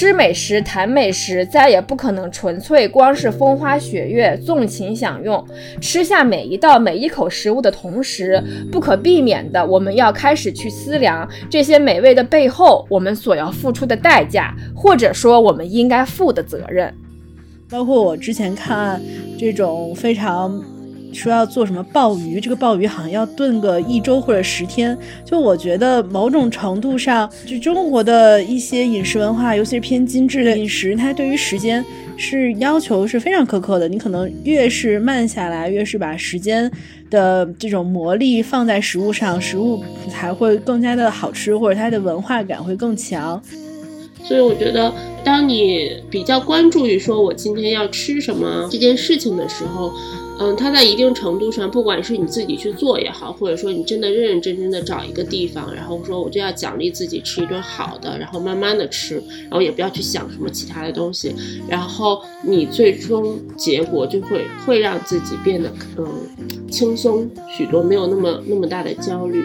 吃美食谈美食，再也不可能纯粹光是风花雪月、纵情享用。吃下每一道每一口食物的同时，不可避免的，我们要开始去思量这些美味的背后，我们所要付出的代价，或者说我们应该负的责任。包括我之前看这种非常。说要做什么鲍鱼，这个鲍鱼好像要炖个一周或者十天。就我觉得某种程度上，就中国的一些饮食文化，尤其是偏精致的饮食，它对于时间是要求是非常苛刻的。你可能越是慢下来，越是把时间的这种魔力放在食物上，食物才会更加的好吃，或者它的文化感会更强。所以我觉得，当你比较关注于说我今天要吃什么这件事情的时候。嗯，它在一定程度上，不管是你自己去做也好，或者说你真的认认真真的找一个地方，然后说我就要奖励自己吃一顿好的，然后慢慢的吃，然后也不要去想什么其他的东西，然后你最终结果就会会让自己变得嗯轻松许多，没有那么那么大的焦虑。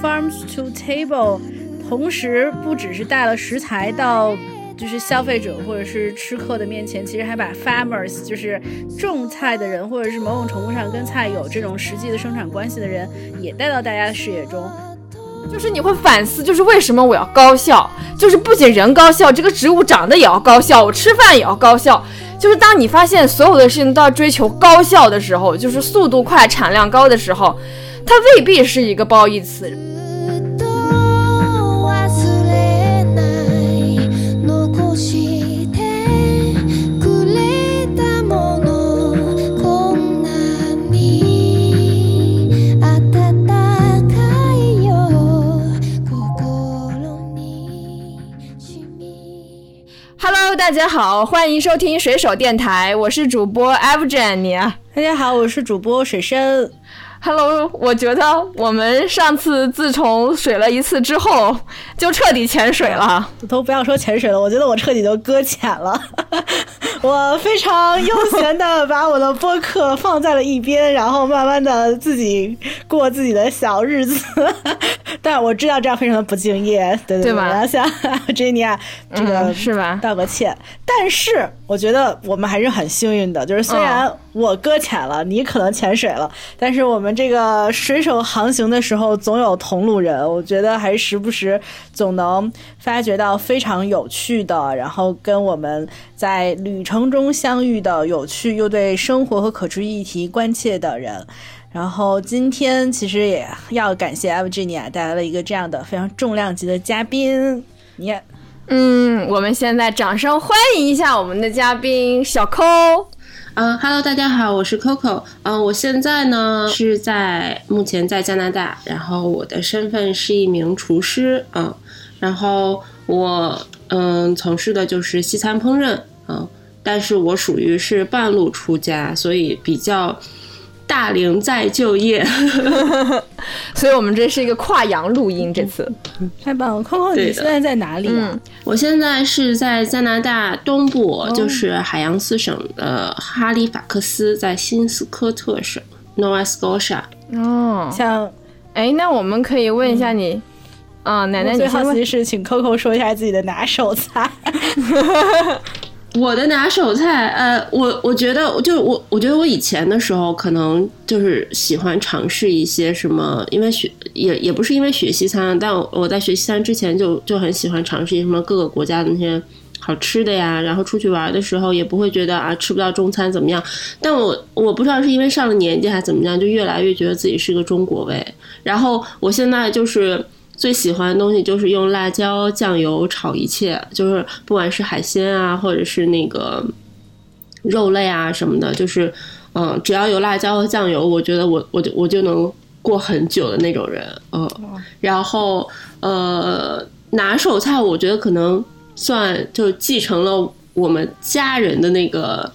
Farms to table，同时不只是带了食材到。就是消费者或者是吃客的面前，其实还把 farmers，就是种菜的人，或者是某种程度上跟菜有这种实际的生产关系的人，也带到大家的视野中。就是你会反思，就是为什么我要高效？就是不仅人高效，这个植物长得也要高效，我吃饭也要高效。就是当你发现所有的事情都要追求高效的时候，就是速度快、产量高的时候，它未必是一个褒义词。大家好，欢迎收听水手电台，我是主播 Evgeny。大家好，我是主播水深。Hello，我觉得我们上次自从水了一次之后，就彻底潜水了。都不要说潜水了，我觉得我彻底都搁浅了。我非常悠闲的把我的播客放在了一边，然后慢慢的自己过自己的小日子。但我知道这样非常的不敬业，对对吧？我要向 Jenny 这个是吧道个歉。但是我觉得我们还是很幸运的，就是虽然我搁浅了，你可能潜水了，但是我们这个水手航行的时候总有同路人，我觉得还时不时总能发掘到非常有趣的，然后跟我们在旅程中相遇的有趣又对生活和可持续议题关切的人。然后今天其实也要感谢 v g n i a 带来了一个这样的非常重量级的嘉宾。你，嗯，我们现在掌声欢迎一下我们的嘉宾小抠。嗯，Hello，大家好，我是 Coco。嗯，我现在呢是在目前在加拿大，然后我的身份是一名厨师。嗯，然后我嗯从事的就是西餐烹饪。嗯，但是我属于是半路出家，所以比较。大龄再就业，所以我们这是一个跨洋录音。这次太棒了，Coco，你现在在哪里啊？我现在是在加拿大东部，就是海洋斯省的哈利法克斯，在新斯科特省 Nova Scotia。哦，像，哎，那我们可以问一下你，啊，奶奶，最好奇是请 Coco 说一下自己的拿手菜。我的拿手菜，呃，我我觉得，就我我觉得我以前的时候，可能就是喜欢尝试一些什么，因为学也也不是因为学西餐，但我我在学西餐之前就就很喜欢尝试一些什么各个国家的那些好吃的呀，然后出去玩的时候也不会觉得啊吃不到中餐怎么样，但我我不知道是因为上了年纪还是怎么样，就越来越觉得自己是个中国胃，然后我现在就是。最喜欢的东西就是用辣椒酱油炒一切，就是不管是海鲜啊，或者是那个肉类啊什么的，就是嗯，只要有辣椒和酱油，我觉得我我就我就能过很久的那种人，嗯。然后呃，拿手菜我觉得可能算就继承了我们家人的那个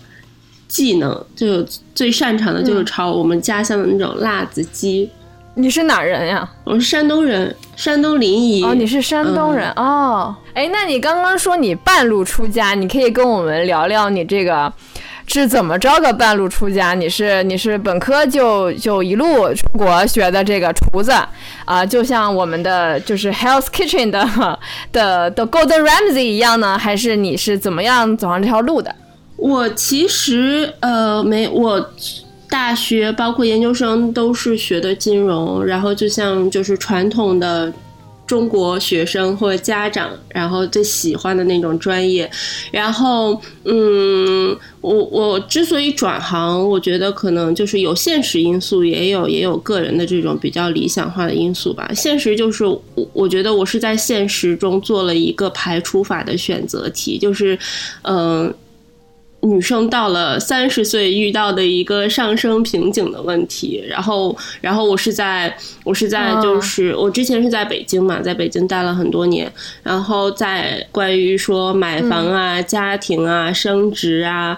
技能，就最擅长的就是炒我们家乡的那种辣子鸡。你是哪人呀？我是山东人，山东临沂。哦，你是山东人哦。哎，那你刚刚说你半路出家，你可以跟我们聊聊你这个是怎么着个半路出家？你是你是本科就就一路出国学的这个厨子啊，就像我们的就是 Health Kitchen 的的的 Golden Ramsy 一样呢？还是你是怎么样走上这条路的？我其实呃没我。大学包括研究生都是学的金融，然后就像就是传统的中国学生或者家长，然后最喜欢的那种专业。然后，嗯，我我之所以转行，我觉得可能就是有现实因素，也有也有个人的这种比较理想化的因素吧。现实就是，我我觉得我是在现实中做了一个排除法的选择题，就是，嗯。女生到了三十岁遇到的一个上升瓶颈的问题，然后，然后我是在，我是在，就是我之前是在北京嘛，在北京待了很多年，然后在关于说买房啊、家庭啊、升职啊，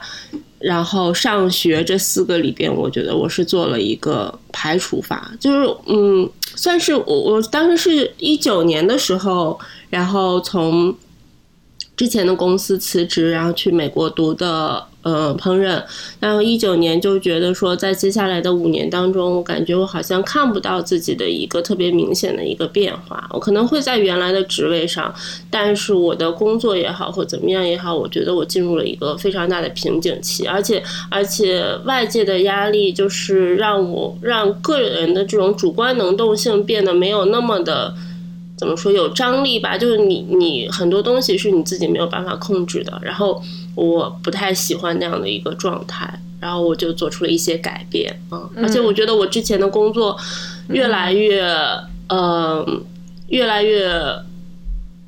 然后上学这四个里边，我觉得我是做了一个排除法，就是嗯，算是我我当时是一九年的时候，然后从。之前的公司辞职，然后去美国读的呃烹饪，然后一九年就觉得说，在接下来的五年当中，我感觉我好像看不到自己的一个特别明显的一个变化。我可能会在原来的职位上，但是我的工作也好或怎么样也好，我觉得我进入了一个非常大的瓶颈期，而且而且外界的压力就是让我让个人的这种主观能动性变得没有那么的。怎么说有张力吧？就是你你很多东西是你自己没有办法控制的。然后我不太喜欢那样的一个状态，然后我就做出了一些改变啊。而且我觉得我之前的工作越来越呃越来越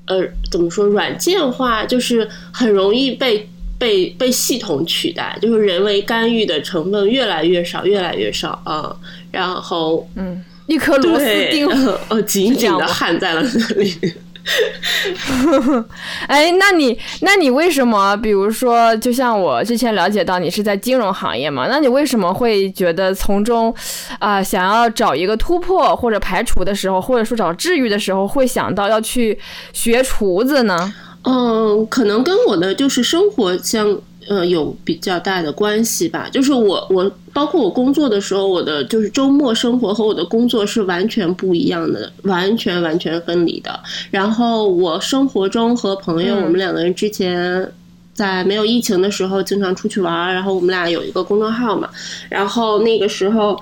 呃怎么说软件化，就是很容易被被被系统取代，就是人为干预的成分越来越少越来越少啊。然后嗯。一颗螺丝钉，哦，紧紧的焊在了那里。哎，那你，那你为什么？比如说，就像我之前了解到你是在金融行业嘛，那你为什么会觉得从中，啊，想要找一个突破或者排除的时候，或者说找治愈的时候，会想到要去学厨子呢？嗯，可能跟我的就是生活相。呃，有比较大的关系吧。就是我，我包括我工作的时候，我的就是周末生活和我的工作是完全不一样的，完全完全分离的。然后我生活中和朋友，我们两个人之前在没有疫情的时候经常出去玩，然后我们俩有一个公众号嘛，然后那个时候，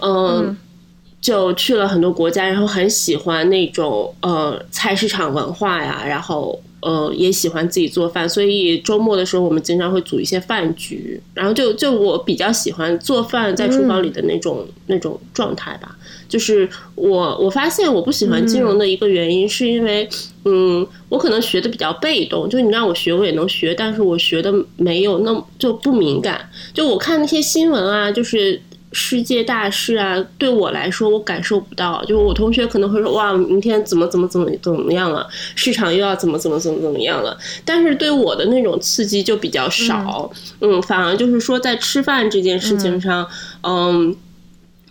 嗯，就去了很多国家，然后很喜欢那种呃菜市场文化呀，然后。呃，也喜欢自己做饭，所以周末的时候我们经常会组一些饭局。然后就就我比较喜欢做饭，在厨房里的那种那种状态吧。就是我我发现我不喜欢金融的一个原因，是因为嗯，我可能学的比较被动。就你让我学，我也能学，但是我学的没有那么就不敏感。就我看那些新闻啊，就是。世界大事啊，对我来说我感受不到。就是我同学可能会说，哇，明天怎么怎么怎么怎么样了，市场又要怎么怎么怎么怎么样了。但是对我的那种刺激就比较少，嗯，反而就是说在吃饭这件事情上，嗯，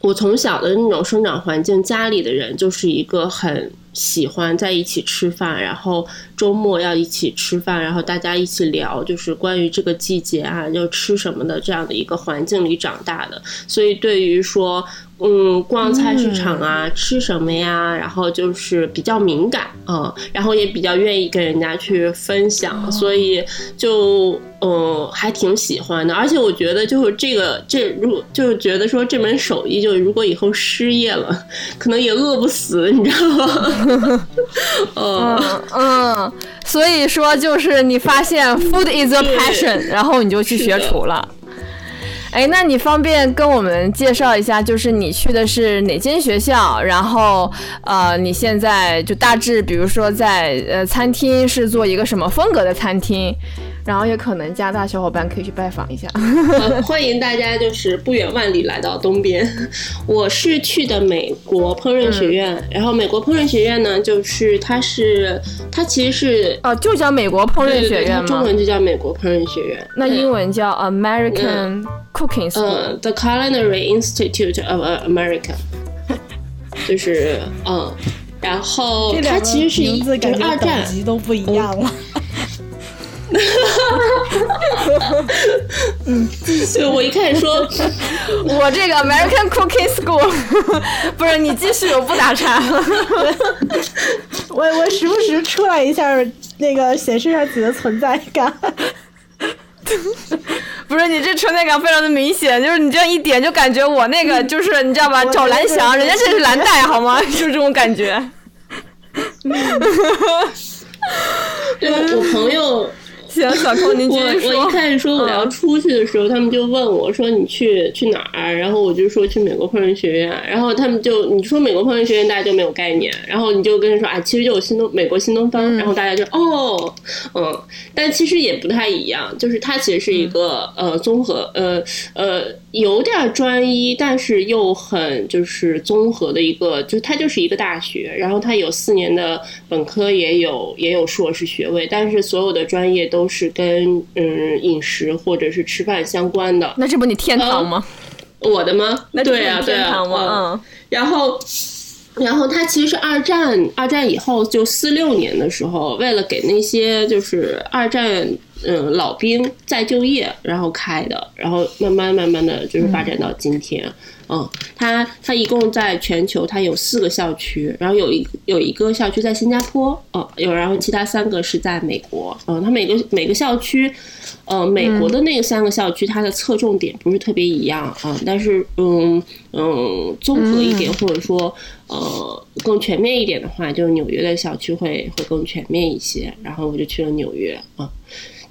我从小的那种生长环境，家里的人就是一个很。喜欢在一起吃饭，然后周末要一起吃饭，然后大家一起聊，就是关于这个季节啊，要吃什么的这样的一个环境里长大的，所以对于说。嗯，逛菜市场啊，吃什么呀？然后就是比较敏感啊，然后也比较愿意跟人家去分享，所以就嗯还挺喜欢的。而且我觉得就是这个这如就是觉得说这门手艺，就如果以后失业了，可能也饿不死，你知道吗？嗯嗯，所以说就是你发现 food is a passion，然后你就去学厨了。哎，那你方便跟我们介绍一下，就是你去的是哪间学校？然后，呃，你现在就大致，比如说在呃餐厅是做一个什么风格的餐厅？然后也可能加拿大小伙伴可以去拜访一下。呃 欢迎大家就是不远万里来到东边。我是去的美国烹饪学院，然后美国烹饪学院呢，就是它是它其实是哦，就叫美国烹饪对对对，它学院？中文就叫美国烹饪学院。那英文叫 American Cooking School。呃，The Culinary Institute of America，就是嗯，然后它这两个其实是一名字就是感觉等二战，级都不一样了。对我一开始说 我这个 American Cooking School，不是你继续，我不打岔。我我时不时出来一下，那个显示一下自己的存在感。不是你这存在感非常的明显，就是你这样一点就感觉我那个就是你知道吧，找蓝翔，人家这是蓝带好吗？就是这种感觉。对我朋友行，小空您继我续说我一。开始说我要出去的时候，他们就问我说你去去哪儿？然后我就说去美国烹饪学院。然后他们就你说美国烹饪学院，大家就没有概念。然后你就跟人说啊，其实就有新东美国新东方。然后大家就哦，嗯，但其实也不太一样，就是它其实是一个、呃综合呃呃有点专一，但是又很就是综合的一个，就它就是一个大学。然后它有四年的本科，也有也有硕士学位，但是所有的专业都是跟嗯饮食或者是吃饭相关的。那这不你天堂吗？我的吗？那对呀，对啊，天堂吗？嗯。然后，然后他其实是二战，二战以后就四六年的时候，为了给那些就是二战嗯老兵再就业，然后开的，然后慢慢慢慢的就是发展到今天。嗯，它它一共在全球它有四个校区，然后有一有一个校区在新加坡，哦，有然后其他三个是在美国，嗯，它每个每个校区，呃，美国的那三个校区它的侧重点不是特别一样啊，但是嗯嗯，综合一点或者说呃更全面一点的话，就纽约的校区会会更全面一些，然后我就去了纽约啊。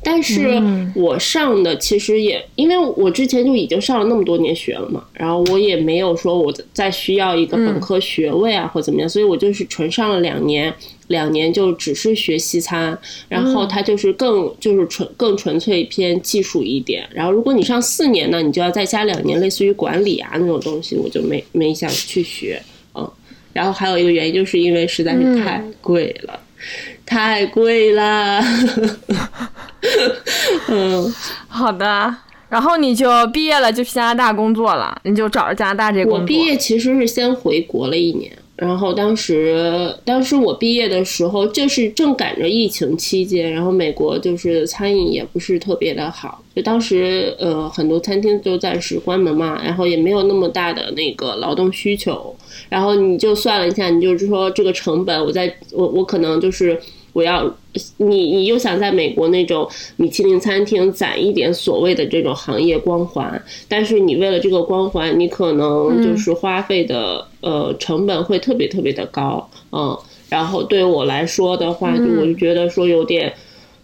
但是我上的其实也，因为我之前就已经上了那么多年学了嘛，然后我也没有说我再需要一个本科学位啊或怎么样，所以我就是纯上了两年，两年就只是学西餐，然后它就是更就是纯更纯粹偏技术一点。然后如果你上四年呢，你就要再加两年类似于管理啊那种东西，我就没没想去学，嗯。然后还有一个原因，就是因为实在是太贵了，太贵啦。嗯，好的。然后你就毕业了，就去加拿大工作了，你就找着加拿大这个工作。我毕业其实是先回国了一年，然后当时当时我毕业的时候就是正赶着疫情期间，然后美国就是餐饮也不是特别的好，就当时呃很多餐厅都暂时关门嘛，然后也没有那么大的那个劳动需求，然后你就算了一下，你就是说这个成本，我在我我可能就是。我要你，你又想在美国那种米其林餐厅攒一点所谓的这种行业光环，但是你为了这个光环，你可能就是花费的、呃成本会特别特别的高，嗯，然后对我来说的话，就我就觉得说有点，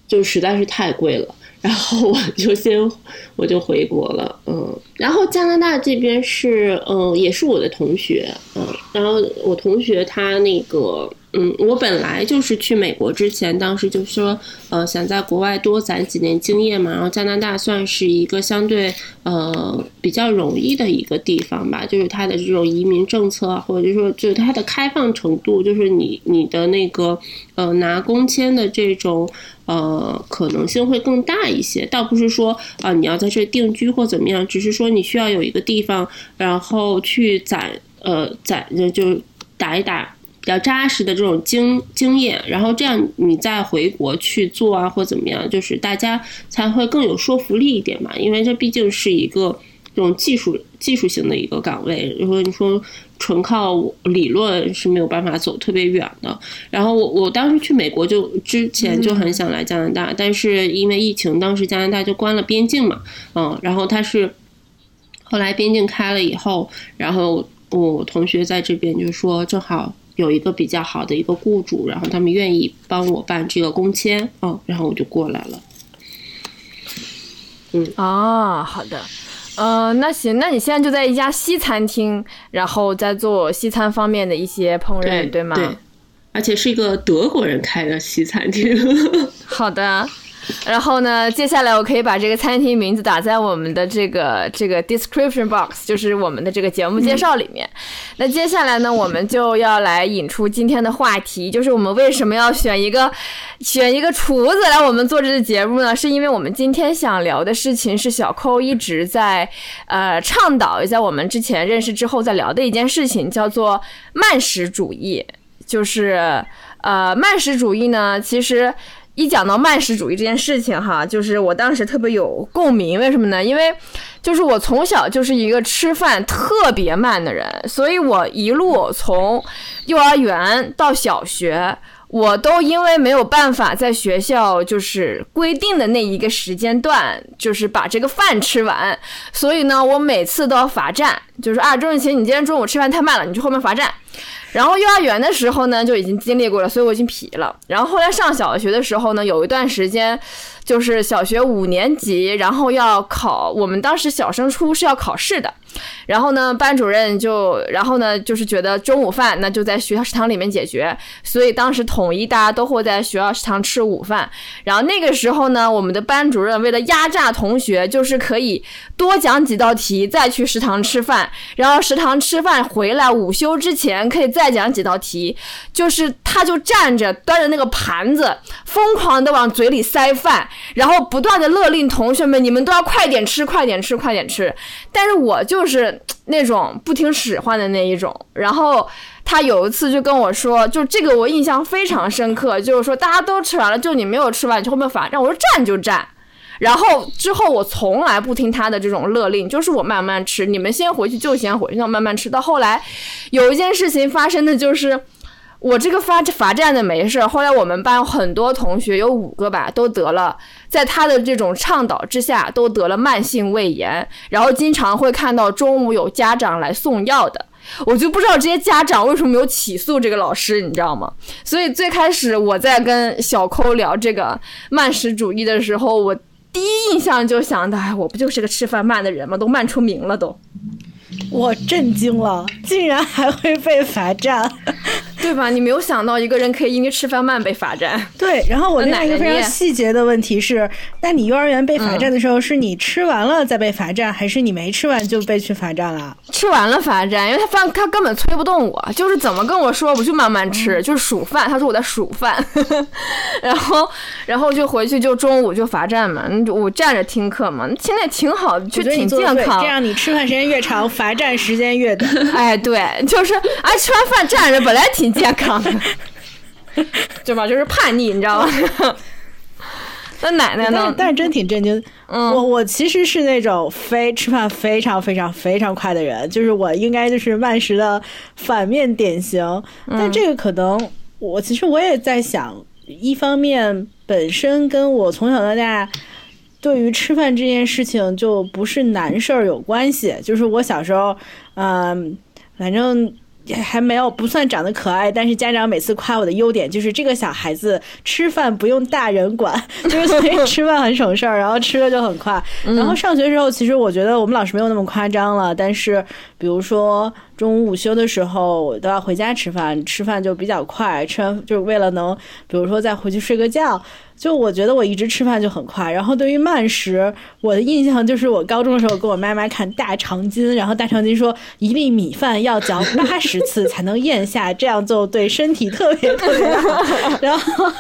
就实在是太贵了。然后我就先我就回国了，嗯，然后加拿大这边是嗯也是我的同学，嗯，然后我同学他那个嗯，我本来就是去美国之前，当时就说呃想在国外多攒几年经验嘛，然后加拿大算是一个相对呃比较容易的一个地方吧，就是它的这种移民政策，或者就说就是它的开放程度，就是你你的那个呃拿工签的这种。呃，可能性会更大一些，倒不是说啊、你要在这定居或怎么样，只是说你需要有一个地方，然后去攒呃攒就打一打比较扎实的这种经经验，然后这样你再回国去做啊或怎么样，就是大家才会更有说服力一点嘛，因为这毕竟是一个这种技术技术型的一个岗位，如果你说。纯靠理论是没有办法走特别远的。然后我我当时去美国就之前就很想来加拿大，但是因为疫情，当时加拿大就关了边境嘛，嗯，然后他是后来边境开了以后，然后我同学在这边就说正好有一个比较好的一个雇主，然后他们愿意帮我办这个工签，嗯，然后我就过来了。嗯啊，好的。呃，那行，那你现在就在一家西餐厅，然后在做西餐方面的一些烹饪，对吗？对，而且是一个德国人开的西餐厅。好的。然后呢，接下来我可以把这个餐厅名字打在我们的这个这个 description box，就是我们的这个节目介绍里面。那接下来呢，我们就要来引出今天的话题，就是我们为什么要选一个选一个厨子来我们做这个节目呢？是因为我们今天想聊的事情是小扣一直在呃倡导，也在我们之前认识之后在聊的一件事情，叫做慢食主义，就是呃慢食主义呢，其实。一讲到慢食主义这件事情，哈，就是我当时特别有共鸣。为什么呢？因为就是我从小就是一个吃饭特别慢的人，所以我一路从幼儿园到小学，我都因为没有办法在学校就是规定的那一个时间段，就是把这个饭吃完，所以呢，我每次都要罚站，就是啊，周雨晴，你今天中午吃饭太慢了，你去后面罚站。然后幼儿园的时候呢，就已经经历过了，所以我已经皮了。然后后来上小学的时候呢，有一段时间，就是小学五年级，然后要考，我们当时小升初是要考试的。然后呢，班主任就，然后呢，就是觉得中午饭那就在学校食堂里面解决，所以当时统一大家都会在学校食堂吃午饭。然后那个时候呢，我们的班主任为了压榨同学，就是可以多讲几道题，再去食堂吃饭。然后食堂吃饭回来，午休之前可以再讲几道题，就是他就站着端着那个盘子，疯狂的往嘴里塞饭，然后不断的勒令同学们，你们都要快点吃，快点吃，快点吃。但是我就。是那种不听使唤的那一种，然后他有一次就跟我说，就这个我印象非常深刻，就是说大家都吃完了，就你没有吃完，你就后面罚站。我说站就站，然后之后我从来不听他的这种勒令，就是我慢慢吃，你们先回去就先回去，慢慢吃。到后来有一件事情发生的就是。我这个罚罚站的没事，后来我们班很多同学有五个吧，都得了，在他的这种倡导之下，都得了慢性胃炎，然后经常会看到中午有家长来送药的，我就不知道这些家长为什么没有起诉这个老师，你知道吗？所以最开始我在跟小抠聊这个慢食主义的时候，我第一印象就想的，哎，我不就是个吃饭慢的人吗？都慢出名了都。我震惊了，竟然还会被罚站，对吧？你没有想到一个人可以因为吃饭慢被罚站。对，然后我另外一个非常细节的问题是：那你幼儿园被罚站的时候，是你吃完了再被罚站，还是你没吃完就被去罚站了？吃完了罚站，因为他饭他根本催不动我，就是怎么跟我说，我就慢慢吃，就是数饭。他说我在数饭，然后然后就回去就中午就罚站嘛，我站着听课嘛，现在挺好，就挺健康。这样你吃饭时间越长。罚站时间越短，哎，对，就是哎，吃完饭站着本来挺健康的，对吧？就是叛逆，你知道吗？那奶奶呢？但是真挺震惊。嗯，我我其实是那种非吃饭非常非常非常快的人，就是我应该就是慢食的反面典型。但这个可能，我其实我也在想，一方面本身跟我从小到大。对于吃饭这件事情，就不是难事儿有关系。就是我小时候，嗯，反正还没有不算长得可爱，但是家长每次夸我的优点就是这个小孩子吃饭不用大人管，就是所以吃饭很省事儿，然后吃的就很快。然后上学的时候，其实我觉得我们老师没有那么夸张了，但是比如说中午午休的时候，我都要回家吃饭，吃饭就比较快，吃完就是为了能，比如说再回去睡个觉。就我觉得我一直吃饭就很快，然后对于慢食，我的印象就是我高中的时候跟我妈妈看《大长今》，然后大长今说一粒米饭要嚼 八十次才能咽下，这样就对身体特别 特别好。然后，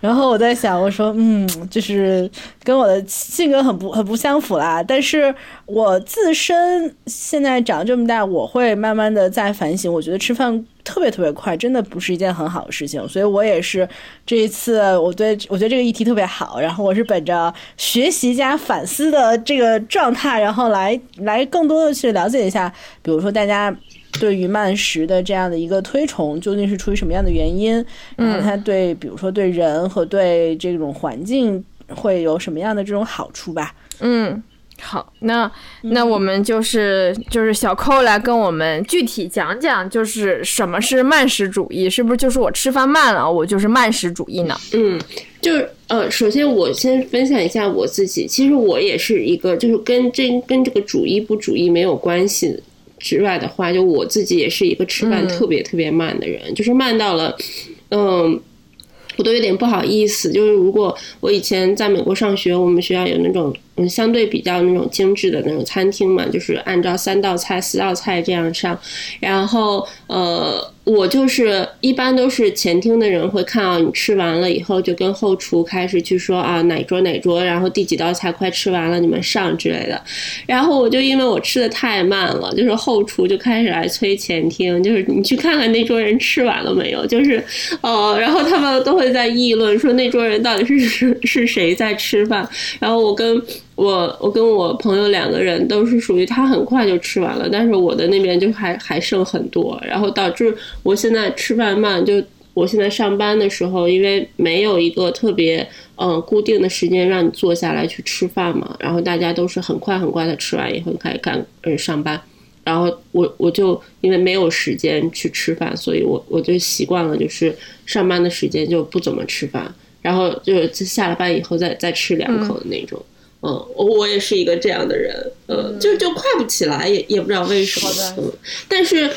然后我在想，我说嗯，就是跟我的性格很不很不相符啦。但是我自身现在长这么大，我会慢慢的在反省，我觉得吃饭。特别特别快，真的不是一件很好的事情，所以我也是这一次，我对我觉得这个议题特别好，然后我是本着学习加反思的这个状态，然后来来更多的去了解一下，比如说大家对于慢食的这样的一个推崇，究竟是出于什么样的原因，然后它对比如说对人和对这种环境会有什么样的这种好处吧？嗯。好，那那我们就是就是小扣来跟我们具体讲讲，就是什么是慢食主义，是不是就是我吃饭慢了，我就是慢食主义呢？嗯，就是呃，首先我先分享一下我自己，其实我也是一个，就是跟这跟这个主义不主义没有关系之外的话，就我自己也是一个吃饭特别特别慢的人，就是慢到了，嗯。我都有点不好意思。就是如果我以前在美国上学，我们学校有那种嗯相对比较那种精致的那种餐厅嘛，就是按照三道菜、四道菜这样上，然后呃。我就是一般都是前厅的人会看到你吃完了以后，就跟后厨开始去说啊哪桌哪桌，然后第几道菜快吃完了，你们上之类的。然后我就因为我吃的太慢了，就是后厨就开始来催前厅，就是你去看看那桌人吃完了没有，就是呃，然后他们都会在议论说那桌人到底是是 是谁在吃饭。然后我跟。我我跟我朋友两个人都是属于他很快就吃完了，但是我的那边就还还剩很多，然后导致我现在吃饭慢。就我现在上班的时候，因为没有一个特别嗯固定的时间让你坐下来去吃饭嘛，然后大家都是很快很快的吃完以后开始干嗯上班，然后我我就因为没有时间去吃饭，所以我我就习惯了就是上班的时间就不怎么吃饭，然后就下了班以后再再吃两口的那种。嗯，我我也是一个这样的人，嗯，就就快不起来，也也不知道为什么，嗯，但是，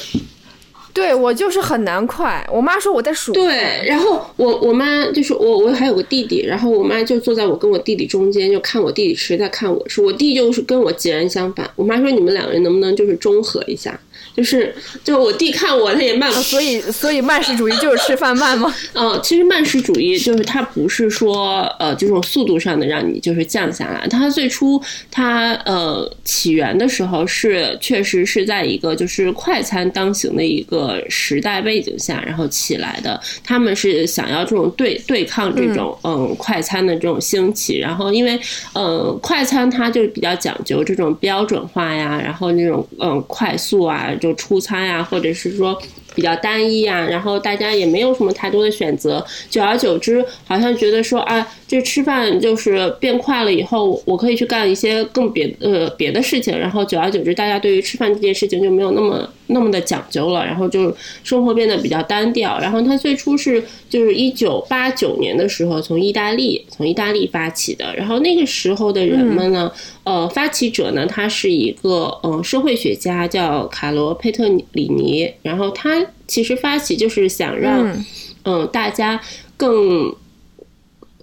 对我就是很难快。我妈说我在数，对，然后我我妈就是我我还有个弟弟，然后我妈就坐在我跟我弟弟中间，就看我弟弟吃，在看我吃。我弟就是跟我截然相反。我妈说你们两个人能不能就是中和一下？就是，就我弟看我，他也慢，所以，所以慢食主义就是吃饭慢吗？嗯，其实慢食主义就是它不是说，呃，这种速度上的让你就是降下来。它最初它呃起源的时候是确实是在一个就是快餐当行的一个时代背景下，然后起来的。他们是想要这种对对抗这种嗯快餐的这种兴起。然后因为嗯快餐它就比较讲究这种标准化呀，然后那种嗯快速啊。就出餐呀，或者是说比较单一啊，然后大家也没有什么太多的选择，久而久之，好像觉得说啊，这吃饭就是变快了以后，我可以去干一些更别呃别的事情，然后久而久之，大家对于吃饭这件事情就没有那么那么的讲究了，然后就生活变得比较单调。然后它最初是就是一九八九年的时候从意大利从意大利发起的，然后那个时候的人们呢。呃，发起者呢，他是一个嗯社会学家，叫卡罗佩特里尼。然后他其实发起就是想让嗯大家更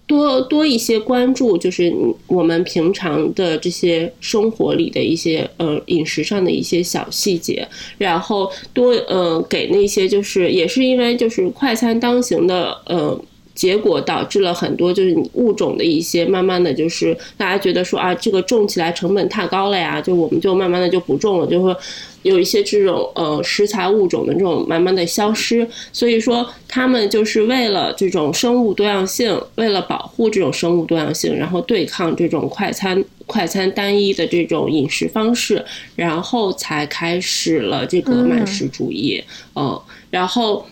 多多一些关注，就是我们平常的这些生活里的一些呃饮食上的一些小细节，然后多呃给那些就是也是因为就是快餐当行的呃。结果导致了很多就是物种的一些慢慢的就是大家觉得说啊这个种起来成本太高了呀，就我们就慢慢的就不种了，就会有一些这种呃食材物种的这种慢慢的消失。所以说他们就是为了这种生物多样性，为了保护这种生物多样性，然后对抗这种快餐快餐单一的这种饮食方式，然后才开始了这个慢食主义。嗯，然后。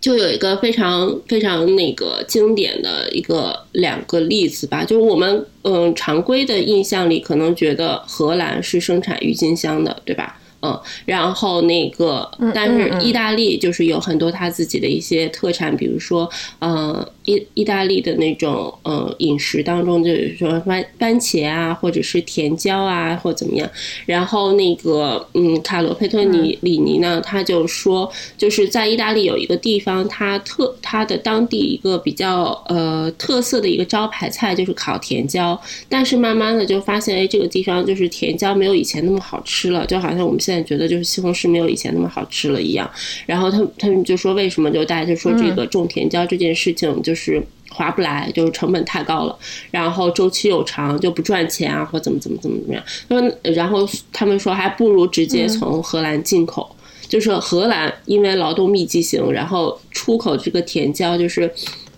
就有一个非常非常那个经典的一个两个例子吧，就是我们嗯常规的印象里可能觉得荷兰是生产郁金香的，对吧？嗯，然后那个，但是意大利就是有很多他自己的一些特产，比如说，呃，意意大利的那种呃饮食当中，就是说番番茄啊，或者是甜椒啊，或怎么样。然后那个，嗯，卡罗佩托尼里尼呢，他就说，就是在意大利有一个地方，他特他的当地一个比较呃特色的一个招牌菜就是烤甜椒，但是慢慢的就发现，哎，这个地方就是甜椒没有以前那么好吃了，就好像我们现现在觉得就是西红柿没有以前那么好吃了一样，然后他他们就说为什么？就大家就说这个种甜椒这件事情就是划不来，就是成本太高了，然后周期又长，就不赚钱啊，或怎么怎么怎么怎么样。说然后他们说还不如直接从荷兰进口，就是荷兰因为劳动密集型，然后出口这个甜椒就是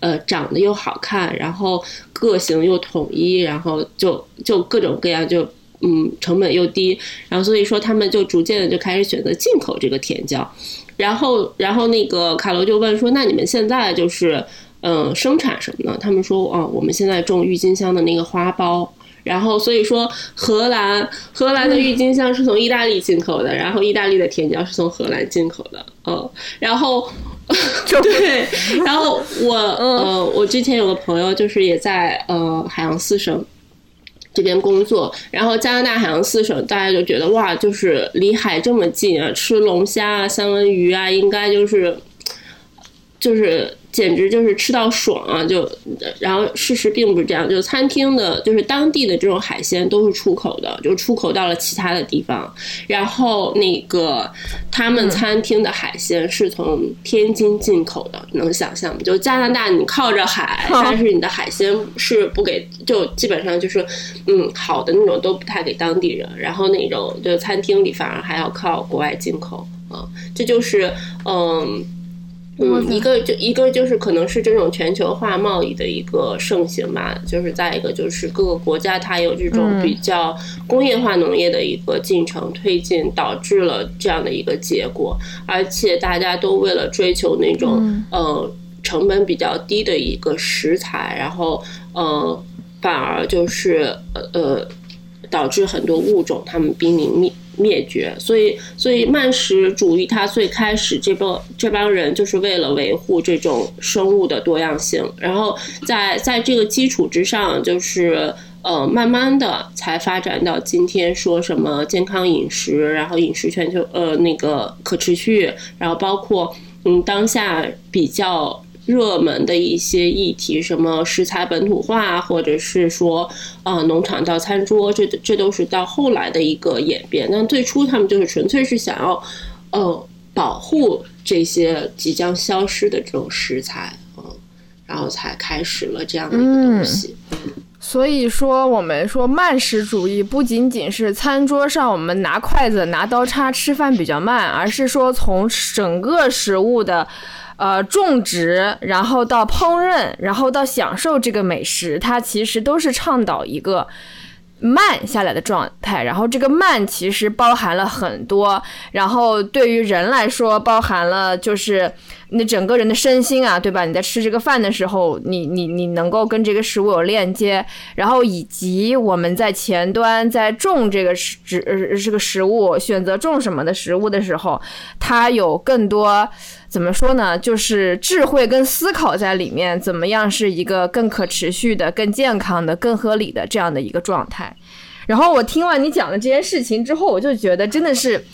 呃长得又好看，然后个性又统一，然后就就各种各样就。嗯，成本又低，然后所以说他们就逐渐的就开始选择进口这个甜椒，然后然后那个卡罗就问说，那你们现在就是嗯生产什么呢？他们说哦，我们现在种郁金香的那个花苞，然后所以说荷兰荷兰的郁金香是从意大利进口的，然后意大利的甜椒是从荷兰进口的，嗯，然后 对，然后我呃我之前有个朋友就是也在呃海洋四省。这边工作，然后加拿大海洋四省，大家就觉得哇，就是离海这么近啊，吃龙虾啊、三文鱼啊，应该就是就是简直就是吃到爽啊！就然后事实并不是这样，就餐厅的，就是当地的这种海鲜都是出口的，就出口到了其他的地方。然后那个他们餐厅的海鲜是从天津进口的，能想象吗？就加拿大你靠着海，但是你的海鲜是不给，就基本上就是嗯好的那种都不太给当地人。然后那种就餐厅里反而还要靠国外进口啊，这就是嗯。嗯，一个就一个就是可能是这种全球化贸易的一个盛行吧，就是再一个就是各个国家它有这种比较工业化农业的一个进程推进，导致了这样的一个结果，而且大家都为了追求那种呃成本比较低的一个食材，然后呃反而就是呃导致很多物种它们濒临灭。灭绝，所以，所以慢食主义它最开始这帮这帮人就是为了维护这种生物的多样性，然后在在这个基础之上，就是呃慢慢的才发展到今天说什么健康饮食，然后饮食全球呃那个可持续，然后包括嗯当下比较。热门的一些议题，什么食材本土化，或者是说，啊，农场到餐桌，这这都是到后来的一个演变。但最初他们就是纯粹是想要，呃，保护这些即将消失的这种食材，嗯，然后才开始了这样的一个东西。所以说，我们说慢食主义不仅仅是餐桌上我们拿筷子、拿刀叉吃饭比较慢，而是说从整个食物的。呃，种植，然后到烹饪，然后到享受这个美食，它其实都是倡导一个慢下来的状态。然后这个慢其实包含了很多，然后对于人来说，包含了就是你整个人的身心啊，对吧？你在吃这个饭的时候，你你你能够跟这个食物有链接，然后以及我们在前端在种这个食这个食物，选择种什么的食物的时候，它有更多。怎么说呢？就是智慧跟思考在里面，怎么样是一个更可持续的、更健康的、更合理的这样的一个状态。然后我听完你讲的这件事情之后，我就觉得真的是，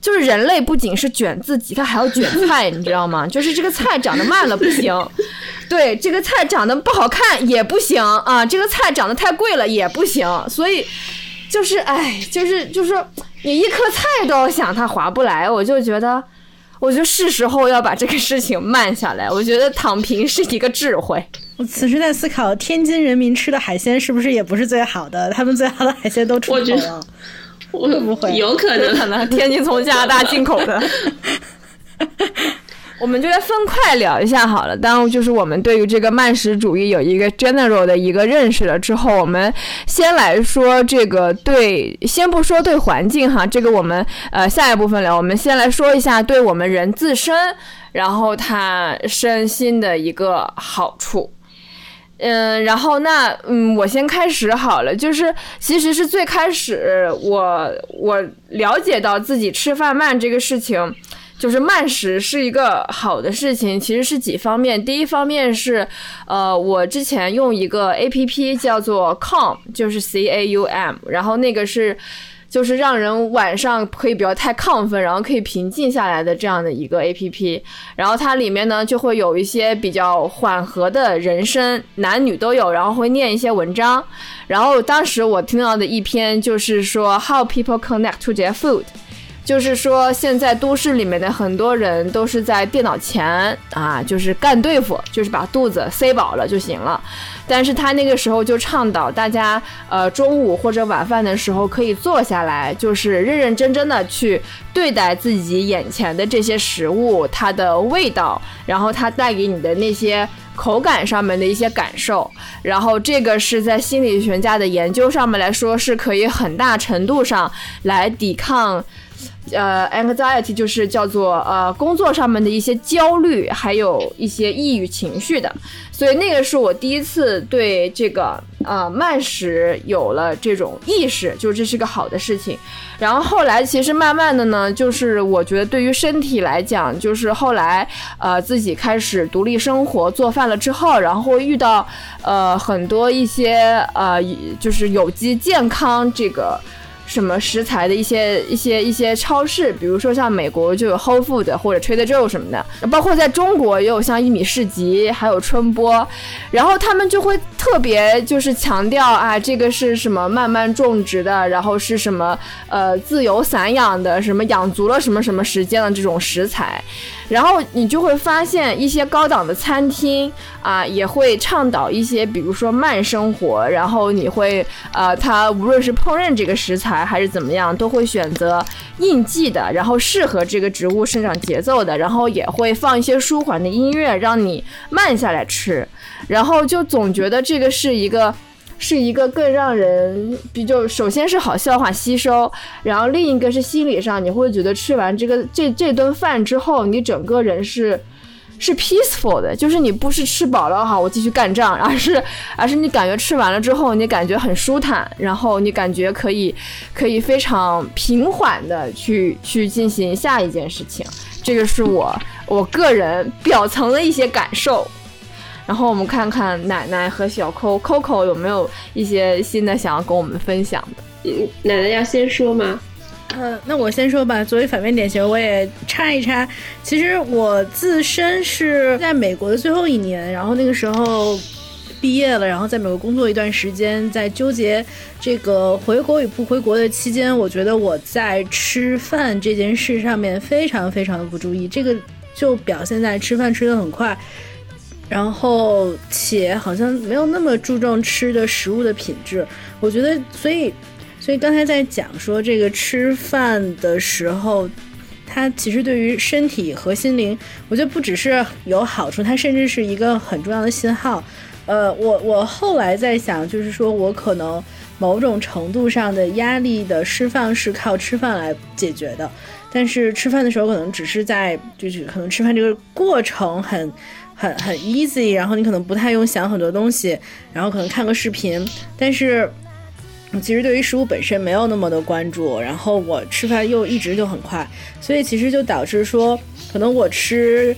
就是人类不仅是卷自己，他还要卷菜，你知道吗？就是这个菜长得慢了不行，对，这个菜长得不好看也不行啊，这个菜长得太贵了也不行。所以就是哎，就是就是你一颗菜都要想它划不来，我就觉得。我觉得是时候要把这个事情慢下来。我觉得躺平是一个智慧。我此时在思考，天津人民吃的海鲜是不是也不是最好的？他们最好的海鲜都出口了，会不会？有可能，可能天津从加拿大进口的。我们就来分块聊一下好了。当就是我们对于这个慢食主义有一个 general 的一个认识了之后，我们先来说这个对，先不说对环境哈，这个我们呃下一部分聊。我们先来说一下对我们人自身，然后他身心的一个好处。嗯，然后那嗯，我先开始好了。就是其实是最开始我我了解到自己吃饭慢这个事情。就是慢食是一个好的事情，其实是几方面。第一方面是，呃，我之前用一个 A P P 叫做 Calm，就是 C A U M，然后那个是，就是让人晚上可以不要太亢奋，然后可以平静下来的这样的一个 A P P。然后它里面呢就会有一些比较缓和的人声，男女都有，然后会念一些文章。然后当时我听到的一篇就是说 How people connect to their food。就是说，现在都市里面的很多人都是在电脑前啊，就是干对付，就是把肚子塞饱了就行了。但是他那个时候就倡导大家，呃，中午或者晚饭的时候可以坐下来，就是认认真真的去对待自己眼前的这些食物，它的味道，然后它带给你的那些口感上面的一些感受。然后这个是在心理学家的研究上面来说，是可以很大程度上来抵抗。呃，anxiety 就是叫做呃工作上面的一些焦虑，还有一些抑郁情绪的，所以那个是我第一次对这个呃慢食有了这种意识，就这是个好的事情。然后后来其实慢慢的呢，就是我觉得对于身体来讲，就是后来呃自己开始独立生活做饭了之后，然后遇到呃很多一些呃就是有机健康这个。什么食材的一些一些一些超市，比如说像美国就有 Whole Food 或者 Trader Joe 什么的，包括在中国也有像一米市集，还有春波，然后他们就会特别就是强调啊，这个是什么慢慢种植的，然后是什么呃自由散养的，什么养足了什么什么时间的这种食材。然后你就会发现一些高档的餐厅啊，也会倡导一些，比如说慢生活。然后你会呃，它无论是烹饪这个食材还是怎么样，都会选择应季的，然后适合这个植物生长节奏的。然后也会放一些舒缓的音乐，让你慢下来吃。然后就总觉得这个是一个。是一个更让人比较，首先是好消化吸收，然后另一个是心理上，你会觉得吃完这个这这顿饭之后，你整个人是是 peaceful 的，就是你不是吃饱了哈，我继续干仗，而是而是你感觉吃完了之后，你感觉很舒坦，然后你感觉可以可以非常平缓的去去进行下一件事情，这个是我我个人 表层的一些感受。然后我们看看奶奶和小扣 Coco 有没有一些新的想要跟我们分享的。嗯奶奶要先说吗？呃，那我先说吧。作为反面典型，我也插一插。其实我自身是在美国的最后一年，然后那个时候毕业了，然后在美国工作一段时间，在纠结这个回国与不回国的期间，我觉得我在吃饭这件事上面非常非常的不注意。这个就表现在吃饭吃的很快。然后且好像没有那么注重吃的食物的品质，我觉得，所以，所以刚才在讲说这个吃饭的时候，它其实对于身体和心灵，我觉得不只是有好处，它甚至是一个很重要的信号。呃，我我后来在想，就是说我可能某种程度上的压力的释放是靠吃饭来解决的，但是吃饭的时候可能只是在就是可能吃饭这个过程很。很很 easy，然后你可能不太用想很多东西，然后可能看个视频，但是其实对于食物本身没有那么的关注，然后我吃饭又一直就很快，所以其实就导致说，可能我吃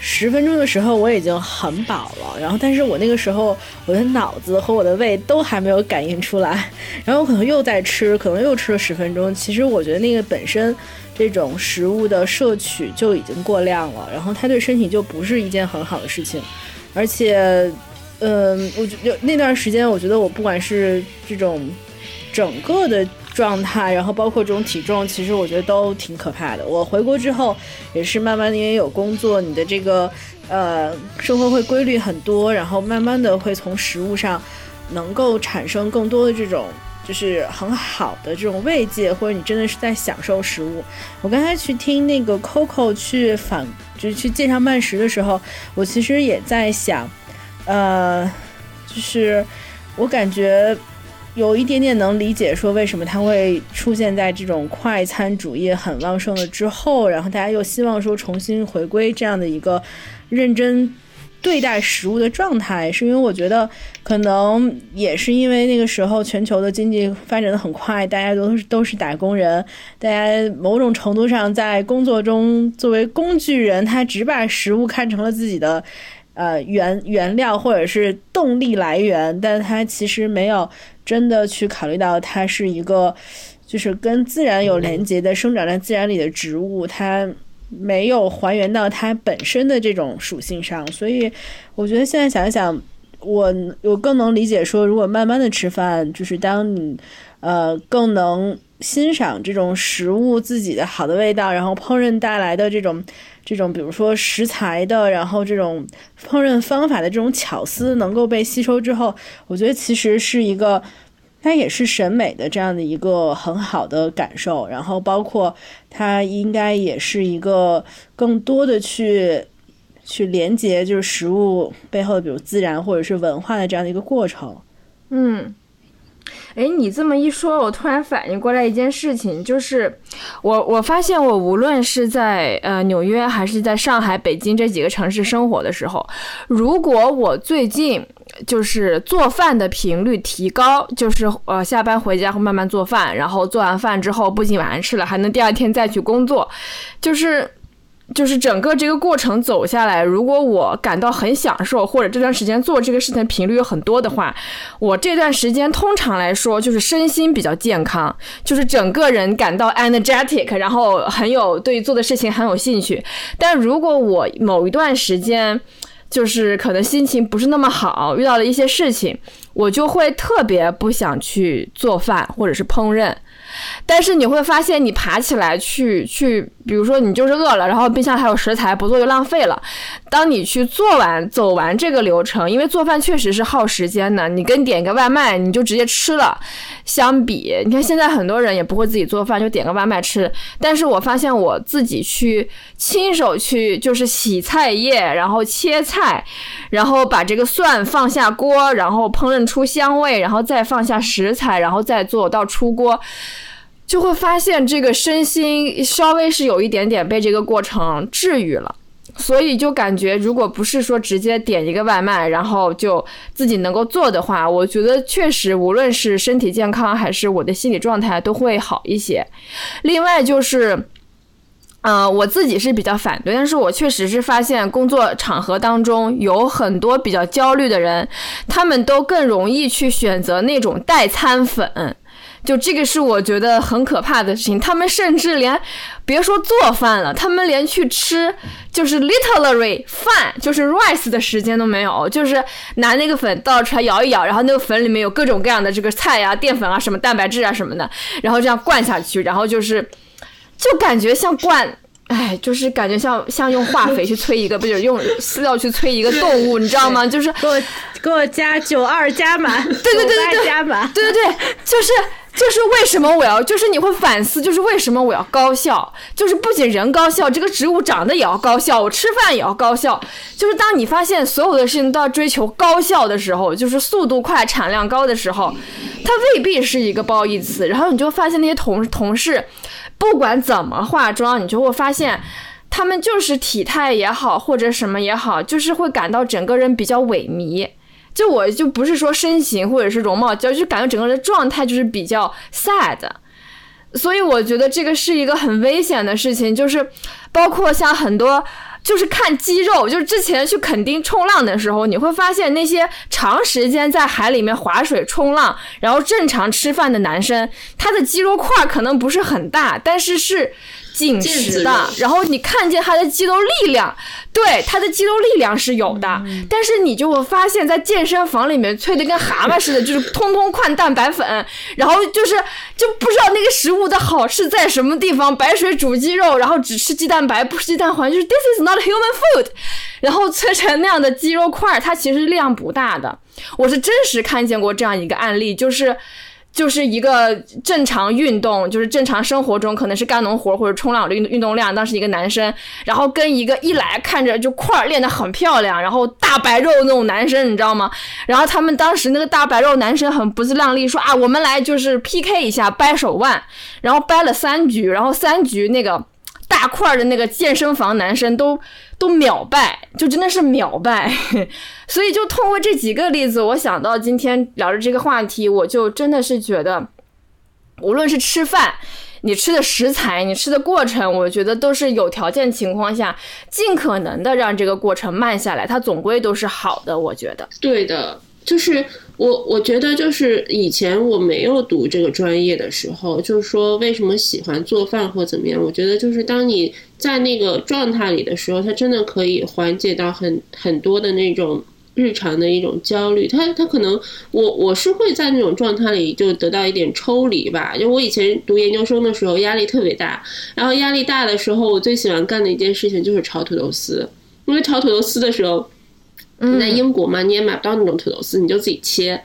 十分钟的时候我已经很饱了，然后但是我那个时候我的脑子和我的胃都还没有感应出来，然后我可能又在吃，可能又吃了十分钟，其实我觉得那个本身。这种食物的摄取就已经过量了，然后它对身体就不是一件很好的事情，而且，嗯，我觉得那段时间，我觉得我不管是这种整个的状态，然后包括这种体重，其实我觉得都挺可怕的。我回国之后也是慢慢的，因为有工作，你的这个呃生活会规律很多，然后慢慢的会从食物上能够产生更多的这种。就是很好的这种慰藉，或者你真的是在享受食物。我刚才去听那个 Coco 去反，就是去介绍慢食的时候，我其实也在想，呃，就是我感觉有一点点能理解，说为什么它会出现在这种快餐主义很旺盛了之后，然后大家又希望说重新回归这样的一个认真。对待食物的状态，是因为我觉得可能也是因为那个时候全球的经济发展的很快，大家都是都是打工人，大家某种程度上在工作中作为工具人，他只把食物看成了自己的呃原原料或者是动力来源，但它其实没有真的去考虑到它是一个就是跟自然有连接的生长在自然里的植物，它。没有还原到它本身的这种属性上，所以我觉得现在想一想，我我更能理解说，如果慢慢的吃饭，就是当你呃更能欣赏这种食物自己的好的味道，然后烹饪带来的这种这种，比如说食材的，然后这种烹饪方法的这种巧思能够被吸收之后，我觉得其实是一个。它也是审美的这样的一个很好的感受，然后包括它应该也是一个更多的去去连接，就是食物背后的，比如自然或者是文化的这样的一个过程。嗯。哎，你这么一说，我突然反应过来一件事情，就是我我发现我无论是在呃纽约还是在上海、北京这几个城市生活的时候，如果我最近就是做饭的频率提高，就是呃下班回家会慢慢做饭，然后做完饭之后不仅晚上吃了，还能第二天再去工作，就是就是整个这个过程走下来，如果我感到很享受，或者这段时间做这个事情频率很多的话，我这段时间通常来说就是身心比较健康，就是整个人感到 energetic，然后很有对做的事情很有兴趣。但如果我某一段时间就是可能心情不是那么好，遇到了一些事情，我就会特别不想去做饭或者是烹饪。但是你会发现，你爬起来去去，比如说你就是饿了，然后冰箱还有食材，不做就浪费了。当你去做完走完这个流程，因为做饭确实是耗时间的，你跟点个外卖你就直接吃了，相比你看现在很多人也不会自己做饭，就点个外卖吃。但是我发现我自己去亲手去就是洗菜叶，然后切菜，然后把这个蒜放下锅，然后烹饪出香味，然后再放下食材，然后再做到出锅。就会发现这个身心稍微是有一点点被这个过程治愈了，所以就感觉如果不是说直接点一个外卖，然后就自己能够做的话，我觉得确实无论是身体健康还是我的心理状态都会好一些。另外就是，呃，我自己是比较反对，但是我确实是发现工作场合当中有很多比较焦虑的人，他们都更容易去选择那种代餐粉。就这个是我觉得很可怕的事情，他们甚至连别说做饭了，他们连去吃就是 literally 饭，就是 rice 的时间都没有，就是拿那个粉倒出来摇一摇，然后那个粉里面有各种各样的这个菜啊、淀粉啊、什么蛋白质啊什么的，然后这样灌下去，然后就是就感觉像灌，哎，就是感觉像像用化肥去催一个，不就是用饲料去催一个动物，你知道吗？就是给我给我加九二加满，对对对对对，加满，对对对，就是。就是为什么我要，就是你会反思，就是为什么我要高效，就是不仅人高效，这个植物长得也要高效，我吃饭也要高效。就是当你发现所有的事情都要追求高效的时候，就是速度快、产量高的时候，它未必是一个褒义词。然后你就发现那些同同事，不管怎么化妆，你就会发现，他们就是体态也好，或者什么也好，就是会感到整个人比较萎靡。就我就不是说身形或者是容貌，就就感觉整个人的状态就是比较 sad，所以我觉得这个是一个很危险的事情，就是包括像很多就是看肌肉，就是之前去垦丁冲浪的时候，你会发现那些长时间在海里面划水冲浪，然后正常吃饭的男生，他的肌肉块可能不是很大，但是是。紧实的，然后你看见他的肌肉力量，对他的肌肉力量是有的，但是你就会发现，在健身房里面吹的跟蛤蟆似的，就是通通灌蛋白粉，然后就是就不知道那个食物的好是在什么地方，白水煮鸡肉，然后只吃鸡蛋白不吃鸡蛋黄，就是 this is not human food，然后催成那样的肌肉块，它其实量不大的，我是真实看见过这样一个案例，就是。就是一个正常运动，就是正常生活中可能是干农活或者冲浪的运运动量。当时一个男生，然后跟一个一来看着就块儿练得很漂亮，然后大白肉那种男生，你知道吗？然后他们当时那个大白肉男生很不自量力，说啊，我们来就是 PK 一下掰手腕，然后掰了三局，然后三局那个大块的那个健身房男生都。都秒败，就真的是秒败，所以就通过这几个例子，我想到今天聊着这个话题，我就真的是觉得，无论是吃饭，你吃的食材，你吃的过程，我觉得都是有条件情况下，尽可能的让这个过程慢下来，它总归都是好的。我觉得，对的，就是。我我觉得就是以前我没有读这个专业的时候，就是说为什么喜欢做饭或怎么样？我觉得就是当你在那个状态里的时候，它真的可以缓解到很很多的那种日常的一种焦虑。它它可能我我是会在那种状态里就得到一点抽离吧。就我以前读研究生的时候压力特别大，然后压力大的时候，我最喜欢干的一件事情就是炒土豆丝，因为炒土豆丝的时候。在英国嘛，你也买不到那种土豆丝，你就自己切。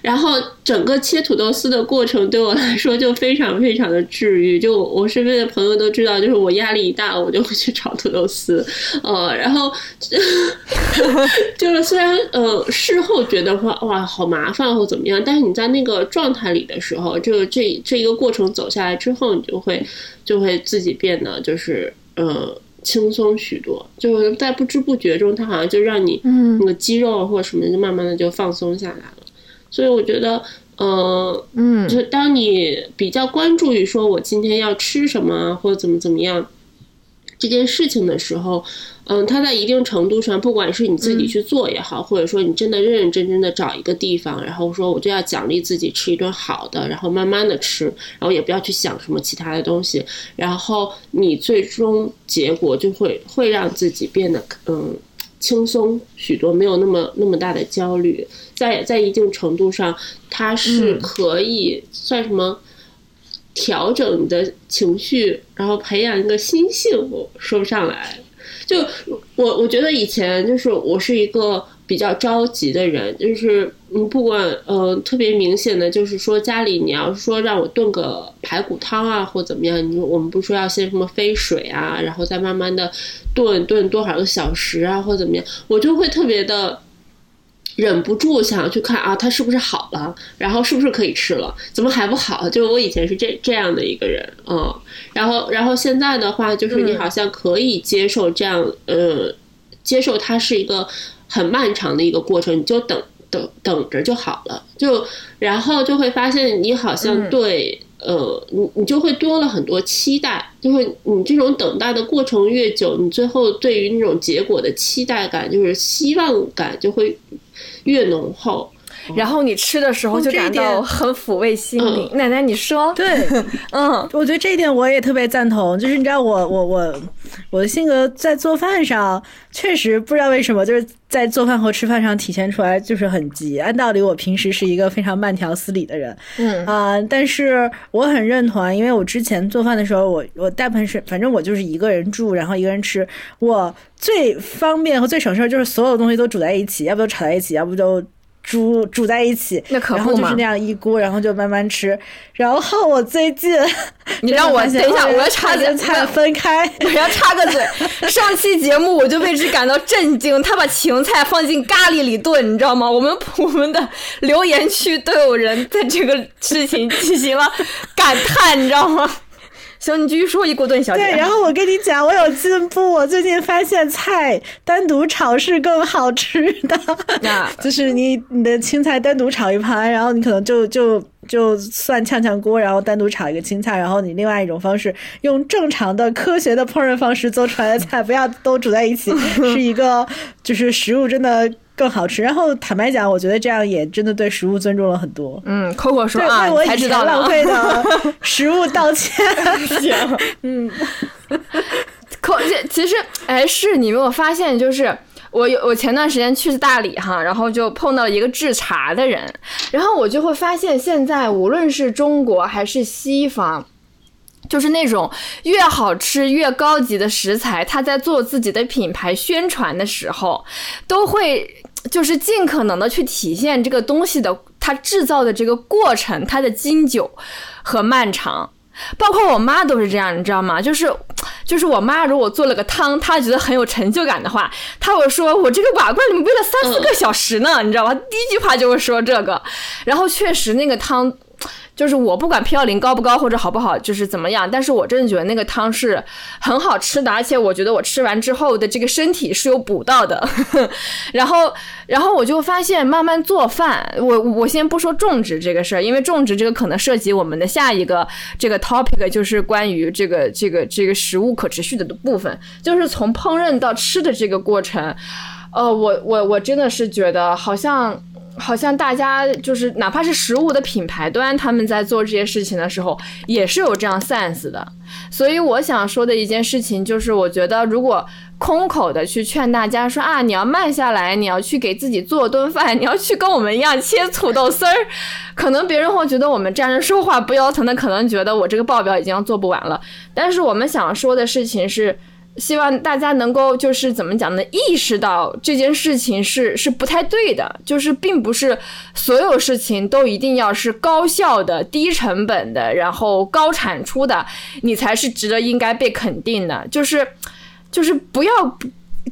然后整个切土豆丝的过程对我来说就非常非常的治愈。就我身边的朋友都知道，就是我压力一大，我就会去炒土豆丝。呃，然后 就是虽然呃事后觉得话哇好麻烦或怎么样，但是你在那个状态里的时候，就这这一个过程走下来之后，你就会就会自己变得就是呃。轻松许多，就是在不知不觉中，它好像就让你那个肌肉或者什么，就慢慢的就放松下来了。所以我觉得，呃，嗯，就当你比较关注于说我今天要吃什么或者怎么怎么样，这件事情的时候，嗯，它在一定程度上，不管是你自己去做也好，或者说你真的认认真真的找一个地方，然后说我就要奖励自己吃一顿好的，然后慢慢的吃，然后也不要去想什么其他的东西，然后你最终结果就会会让自己变得嗯轻松许多，没有那么那么大的焦虑，在在一定程度上，它是可以算什么？调整你的情绪，然后培养一个心性，我说不上来。就我，我觉得以前就是我是一个比较着急的人，就是嗯，不管呃特别明显的，就是说家里你要是说让我炖个排骨汤啊，或怎么样，你我们不说要先什么飞水啊，然后再慢慢的炖炖多少个小时啊，或怎么样，我就会特别的。忍不住想要去看啊，它是不是好了？然后是不是可以吃了？怎么还不好？就我以前是这这样的一个人，嗯，然后然后现在的话，就是你好像可以接受这样，呃，接受它是一个很漫长的一个过程，你就等等等着就好了。就然后就会发现，你好像对，呃，你你就会多了很多期待，就会你这种等待的过程越久，你最后对于那种结果的期待感，就是希望感就会。越浓厚，然后你吃的时候就感到很抚慰心灵。奶奶，你说对，嗯，我觉得这一点我也特别赞同。就是你知道，我我我我的性格在做饭上确实不知道为什么，就是在做饭和吃饭上体现出来就是很急。按道理，我平时是一个非常慢条斯理的人，嗯啊，但是我很认同，因为我之前做饭的时候，我我大部分是反正我就是一个人住，然后一个人吃，我。最方便和最省事儿就是所有东西都煮在一起，要不就炒在一起，要不就煮煮在一起。那可不然后就是那样一锅，然后就慢慢吃。然后我最近，你让我 等一下，我要插个菜分开，我要插个嘴。上期节目我就为之感到震惊，他把芹菜放进咖喱里炖，你知道吗？我们我们的留言区都有人在这个事情进行了感叹，你知道吗？行，你继续说一锅炖小姐。对，然后我跟你讲，我有进步。我最近发现菜单独炒是更好吃的。那 就是你你的青菜单独炒一盘，然后你可能就就就算炝炝锅，然后单独炒一个青菜，然后你另外一种方式用正常的科学的烹饪方式做出来的菜，不要都煮在一起，是一个就是食物真的。更好吃，然后坦白讲，我觉得这样也真的对食物尊重了很多。嗯，Coco 说啊，我以前浪费的食物道歉。行，嗯，可其实哎，是你没有发现，就是我有我前段时间去大理哈，然后就碰到了一个制茶的人，然后我就会发现，现在无论是中国还是西方。就是那种越好吃越高级的食材，他在做自己的品牌宣传的时候，都会就是尽可能的去体现这个东西的它制造的这个过程，它的经久和漫长。包括我妈都是这样，你知道吗？就是就是我妈如果做了个汤，她觉得很有成就感的话，她会说：“我这个瓦罐里面喂了三四个小时呢，你知道吧？”第一句话就会说这个，然后确实那个汤。就是我不管 P 幺零高不高或者好不好，就是怎么样，但是我真的觉得那个汤是很好吃的，而且我觉得我吃完之后的这个身体是有补到的。然后，然后我就发现慢慢做饭，我我先不说种植这个事儿，因为种植这个可能涉及我们的下一个这个 topic，就是关于这个这个这个食物可持续的部分，就是从烹饪到吃的这个过程，呃，我我我真的是觉得好像。好像大家就是哪怕是食物的品牌端，他们在做这些事情的时候，也是有这样 sense 的。所以我想说的一件事情就是，我觉得如果空口的去劝大家说啊，你要慢下来，你要去给自己做顿饭，你要去跟我们一样切土豆丝儿，可能别人会觉得我们站着说话不腰疼的，可能觉得我这个报表已经要做不完了。但是我们想说的事情是。希望大家能够就是怎么讲呢？意识到这件事情是是不太对的，就是并不是所有事情都一定要是高效的、低成本的，然后高产出的，你才是值得应该被肯定的。就是就是不要。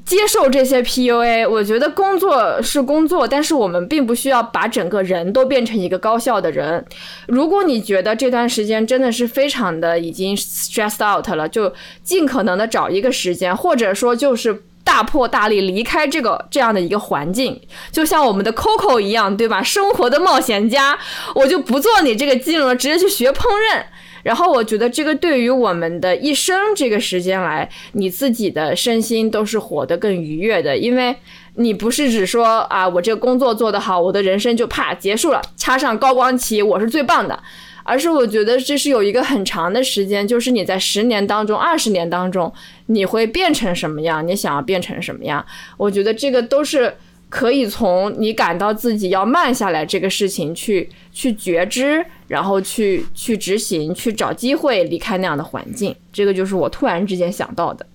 接受这些 PUA，我觉得工作是工作，但是我们并不需要把整个人都变成一个高效的人。如果你觉得这段时间真的是非常的已经 stressed out 了，就尽可能的找一个时间，或者说就是大破大立离开这个这样的一个环境，就像我们的 Coco 一样，对吧？生活的冒险家，我就不做你这个技能了，直接去学烹饪。然后我觉得这个对于我们的一生这个时间来，你自己的身心都是活得更愉悦的，因为你不是只说啊，我这个工作做得好，我的人生就啪结束了，插上高光旗，我是最棒的。而是我觉得这是有一个很长的时间，就是你在十年当中、二十年当中，你会变成什么样，你想要变成什么样？我觉得这个都是可以从你感到自己要慢下来这个事情去去觉知，然后去去执行，去找机会离开那样的环境。这个就是我突然之间想到的。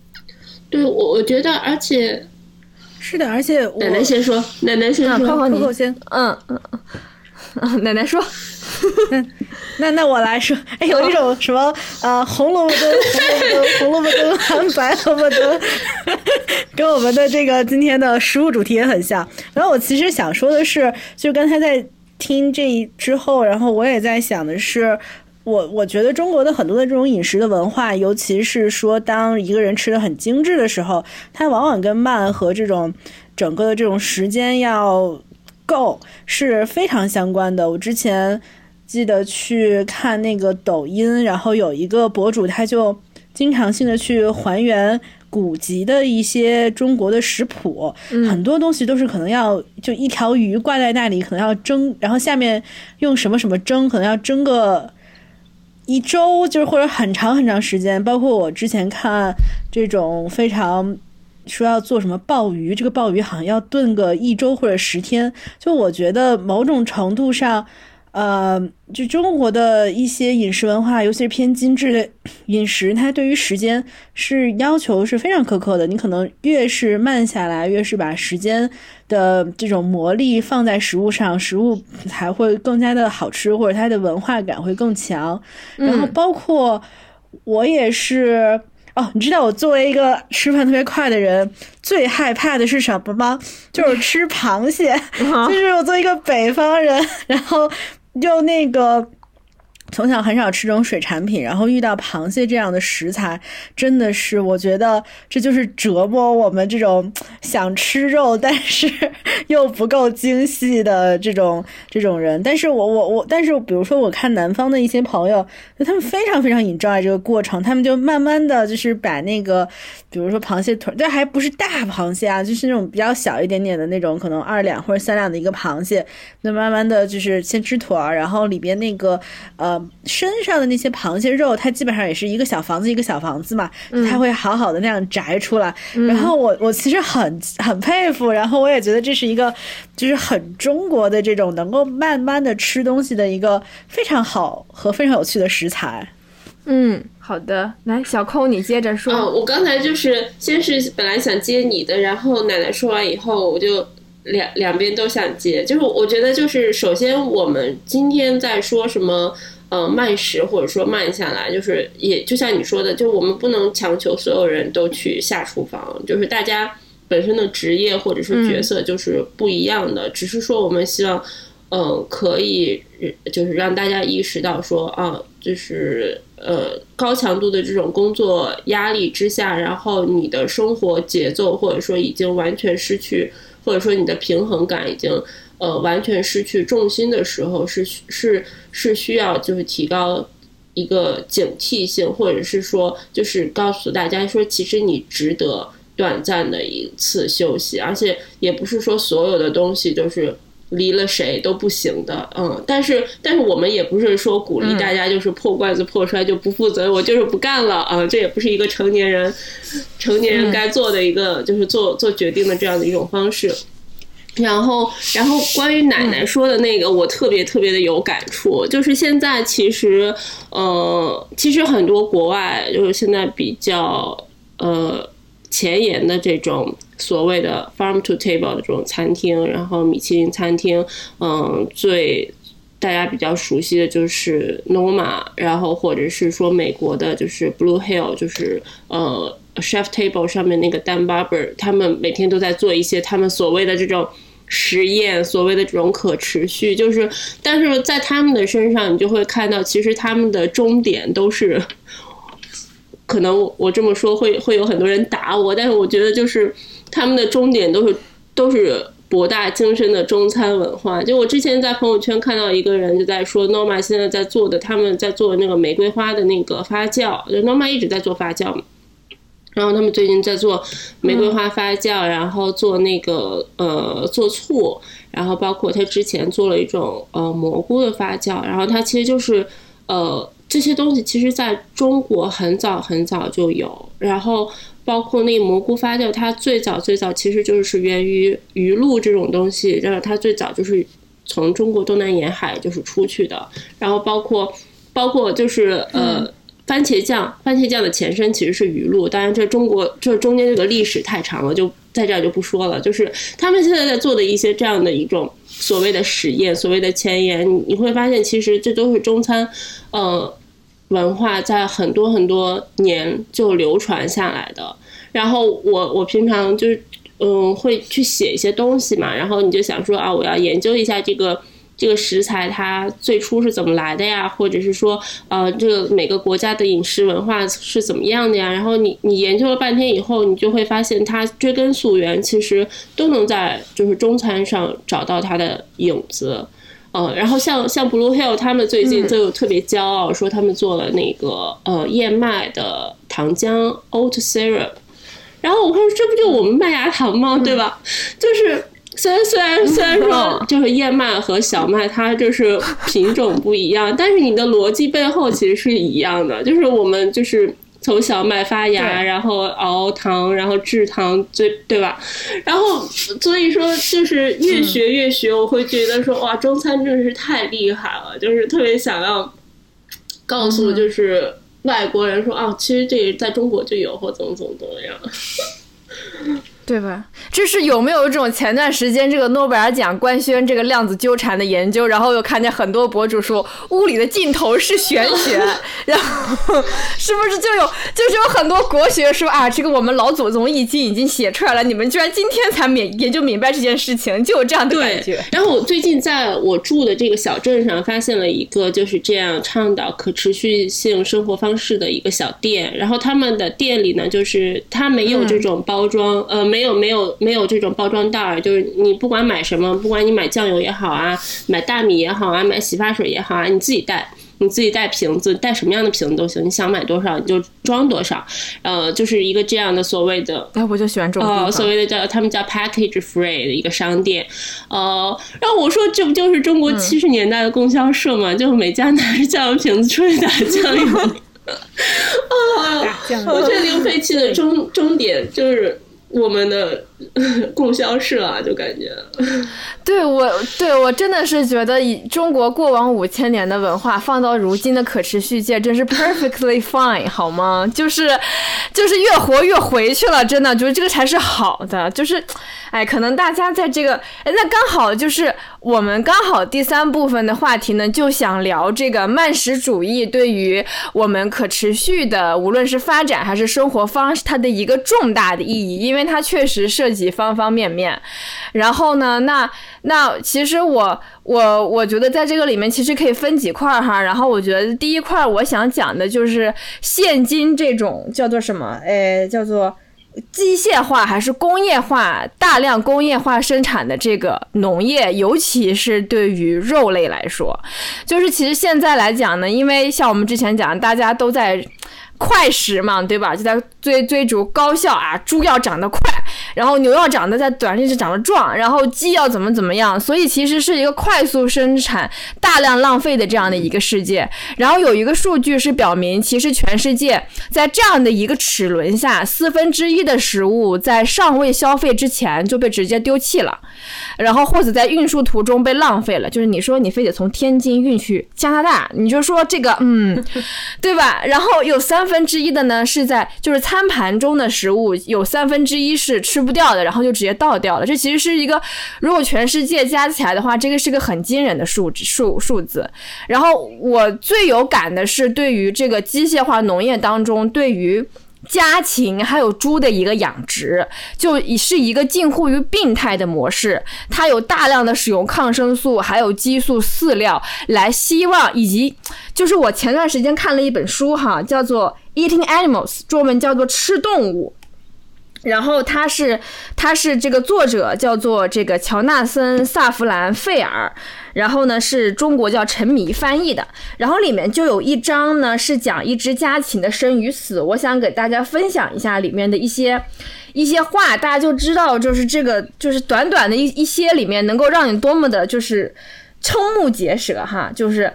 对，我我觉得，而且是的，而且奶奶先说，奶奶先说，泡泡你先，嗯嗯嗯，奶奶说。那那我来说，哎，有一种什么呃，红萝卜灯，红萝卜灯，红萝卜灯，白萝卜灯，跟我们的这个今天的食物主题也很像。然后我其实想说的是，就刚才在听这一之后，然后我也在想的是，我我觉得中国的很多的这种饮食的文化，尤其是说当一个人吃的很精致的时候，它往往跟慢和这种整个的这种时间要够是非常相关的。我之前。记得去看那个抖音，然后有一个博主，他就经常性的去还原古籍的一些中国的食谱，很多东西都是可能要就一条鱼挂在那里，可能要蒸，然后下面用什么什么蒸，可能要蒸个一周，就是或者很长很长时间。包括我之前看这种非常说要做什么鲍鱼，这个鲍鱼好像要炖个一周或者十天。就我觉得某种程度上。呃，就中国的一些饮食文化，尤其是偏精致的饮食，它对于时间是要求是非常苛刻的。你可能越是慢下来，越是把时间的这种魔力放在食物上，食物才会更加的好吃，或者它的文化感会更强。然后包括我也是哦，你知道我作为一个吃饭特别快的人，最害怕的是什么吗？就是吃螃蟹。就是我作为一个北方人，然后。就那个。从小很少吃这种水产品，然后遇到螃蟹这样的食材，真的是我觉得这就是折磨我们这种想吃肉但是又不够精细的这种这种人。但是我我 我，但是比如说我看南方的一些朋友，他们非常非常 enjoy 这个过程，他们就慢慢的就是把那个，比如说螃蟹腿，这还不是大螃蟹啊，就是那种比较小一点点的那种，可能二两或者三两的一个螃蟹，那慢慢的就是先吃腿儿，然后里边那个呃。身上的那些螃蟹肉，它基本上也是一个小房子一个小房子嘛，它会好好的那样摘出来。然后我我其实很很佩服，然后我也觉得这是一个就是很中国的这种能够慢慢的吃东西的一个非常好和非常有趣的食材。嗯，好的，来小扣你接着说。我刚才就是先是本来想接你的，然后奶奶说完以后，我就两两边都想接。就是我觉得就是首先我们今天在说什么。呃，慢食或者说慢下来，就是也就像你说的，就我们不能强求所有人都去下厨房，就是大家本身的职业或者是角色就是不一样的，只是说我们希望，呃，可以就是让大家意识到说啊，就是呃高强度的这种工作压力之下，然后你的生活节奏或者说已经完全失去，或者说你的平衡感已经。呃，完全失去重心的时候，是是是需要就是提高一个警惕性，或者是说就是告诉大家说，其实你值得短暂的一次休息，而且也不是说所有的东西都是离了谁都不行的，嗯，但是但是我们也不是说鼓励大家就是破罐子破摔就不负责，我就是不干了啊，这也不是一个成年人成年人该做的一个就是做做决定的这样的一种方式。然后，然后关于奶奶说的那个，我特别特别的有感触。就是现在其实，呃，其实很多国外就是现在比较呃前沿的这种所谓的 farm to table 的这种餐厅，然后米其林餐厅，嗯，最大家比较熟悉的就是 Noma，然后或者是说美国的就是 Blue Hill，就是呃 chef table 上面那个 Dan Barber，他们每天都在做一些他们所谓的这种。实验所谓的这种可持续，就是，但是在他们的身上，你就会看到，其实他们的终点都是，可能我这么说会会有很多人打我，但是我觉得就是他们的终点都是都是博大精深的中餐文化。就我之前在朋友圈看到一个人就在说，Noma 现在在做的，他们在做那个玫瑰花的那个发酵，就 Noma 一直在做发酵嘛。然后他们最近在做玫瑰花发酵，然后做那个呃做醋，然后包括他之前做了一种呃蘑菇的发酵，然后它其实就是呃这些东西其实在中国很早很早就有，然后包括那蘑菇发酵，它最早最早其实就是源于鱼露这种东西，然后它最早就是从中国东南沿海就是出去的，然后包括包括就是呃。番茄酱，番茄酱的前身其实是鱼露。当然，这中国这中间这个历史太长了，就在这儿就不说了。就是他们现在在做的一些这样的一种所谓的实验，所谓的前沿，你会发现其实这都是中餐，呃，文化在很多很多年就流传下来的。然后我我平常就是嗯会去写一些东西嘛，然后你就想说啊，我要研究一下这个。这个食材它最初是怎么来的呀？或者是说，呃，这个每个国家的饮食文化是怎么样的呀？然后你你研究了半天以后，你就会发现它追根溯源，其实都能在就是中餐上找到它的影子。呃，然后像像 Blue Hill 他们最近就特别骄傲，说他们做了那个呃燕麦的糖浆 Oat Syrup。然后我说这不就我们麦芽糖吗？对吧？就是。虽然虽然虽然说就是燕麦和小麦它就是品种不一样，但是你的逻辑背后其实是一样的，就是我们就是从小麦发芽，然后熬糖，然后制糖，最对吧？然后所以说就是越学越学，我会觉得说哇，中餐真的是太厉害了，就是特别想要告诉就是外国人说啊，其实这在中国就有或怎么怎么怎么样。对吧？这是有没有一种前段时间这个诺贝尔奖官宣这个量子纠缠的研究，然后又看见很多博主说物理的尽头是玄学，然后是不是就有就是有很多国学说啊，这个我们老祖宗易经已经写出来了，你们居然今天才明研究明白这件事情，就有这样的感觉。然后我最近在我住的这个小镇上发现了一个就是这样倡导可持续性生活方式的一个小店，然后他们的店里呢，就是它没有这种包装，呃。没有没有没有这种包装袋儿，就是你不管买什么，不管你买酱油也好啊，买大米也好啊，买洗发水也好啊，你自己带，你自己带瓶子，带什么样的瓶子都行，你想买多少你就装多少，呃，就是一个这样的所谓的，哎，我就喜欢这种呃，所谓的叫他们叫 package free 的一个商店，呃，然后我说这不就是中国七十年代的供销社嘛，就每家拿着酱油瓶子出去打酱油，啊，我这零废弃的终终点就是。我们的供销社啊，就感觉，对我，对我真的是觉得，以中国过往五千年的文化放到如今的可持续界，真是 perfectly fine，好吗？就是，就是越活越回去了，真的，觉得这个才是好的。就是，哎，可能大家在这个，哎，那刚好就是我们刚好第三部分的话题呢，就想聊这个慢食主义对于我们可持续的，无论是发展还是生活方式，它的一个重大的意义，因为。它确实涉及方方面面，然后呢，那那其实我我我觉得在这个里面其实可以分几块哈，然后我觉得第一块我想讲的就是现今这种叫做什么，诶，叫做机械化还是工业化大量工业化生产的这个农业，尤其是对于肉类来说，就是其实现在来讲呢，因为像我们之前讲，大家都在。快食嘛，对吧？就在追追逐高效啊，猪要长得快，然后牛要长得在短时间长得壮，然后鸡要怎么怎么样，所以其实是一个快速生产、大量浪费的这样的一个世界。然后有一个数据是表明，其实全世界在这样的一个齿轮下，四分之一的食物在尚未消费之前就被直接丢弃了，然后或者在运输途中被浪费了。就是你说你非得从天津运去加拿大，你就说这个，嗯，对吧？然后有三。分分之一的呢是在就是餐盘中的食物有三分之一是吃不掉的，然后就直接倒掉了。这其实是一个，如果全世界加起来的话，这个是个很惊人的数数数字。然后我最有感的是对于这个机械化农业当中对于。家禽还有猪的一个养殖，就已是一个近乎于病态的模式。它有大量的使用抗生素，还有激素饲料，来希望以及就是我前段时间看了一本书哈，叫做《Eating Animals》，中文叫做《吃动物》。然后他是他是这个作者叫做这个乔纳森·萨弗兰·费尔，然后呢是中国叫陈迷翻译的，然后里面就有一章呢是讲一只家禽的生与死，我想给大家分享一下里面的一些一些话，大家就知道就是这个就是短短的一一些里面能够让你多么的就是瞠目结舌哈，就是。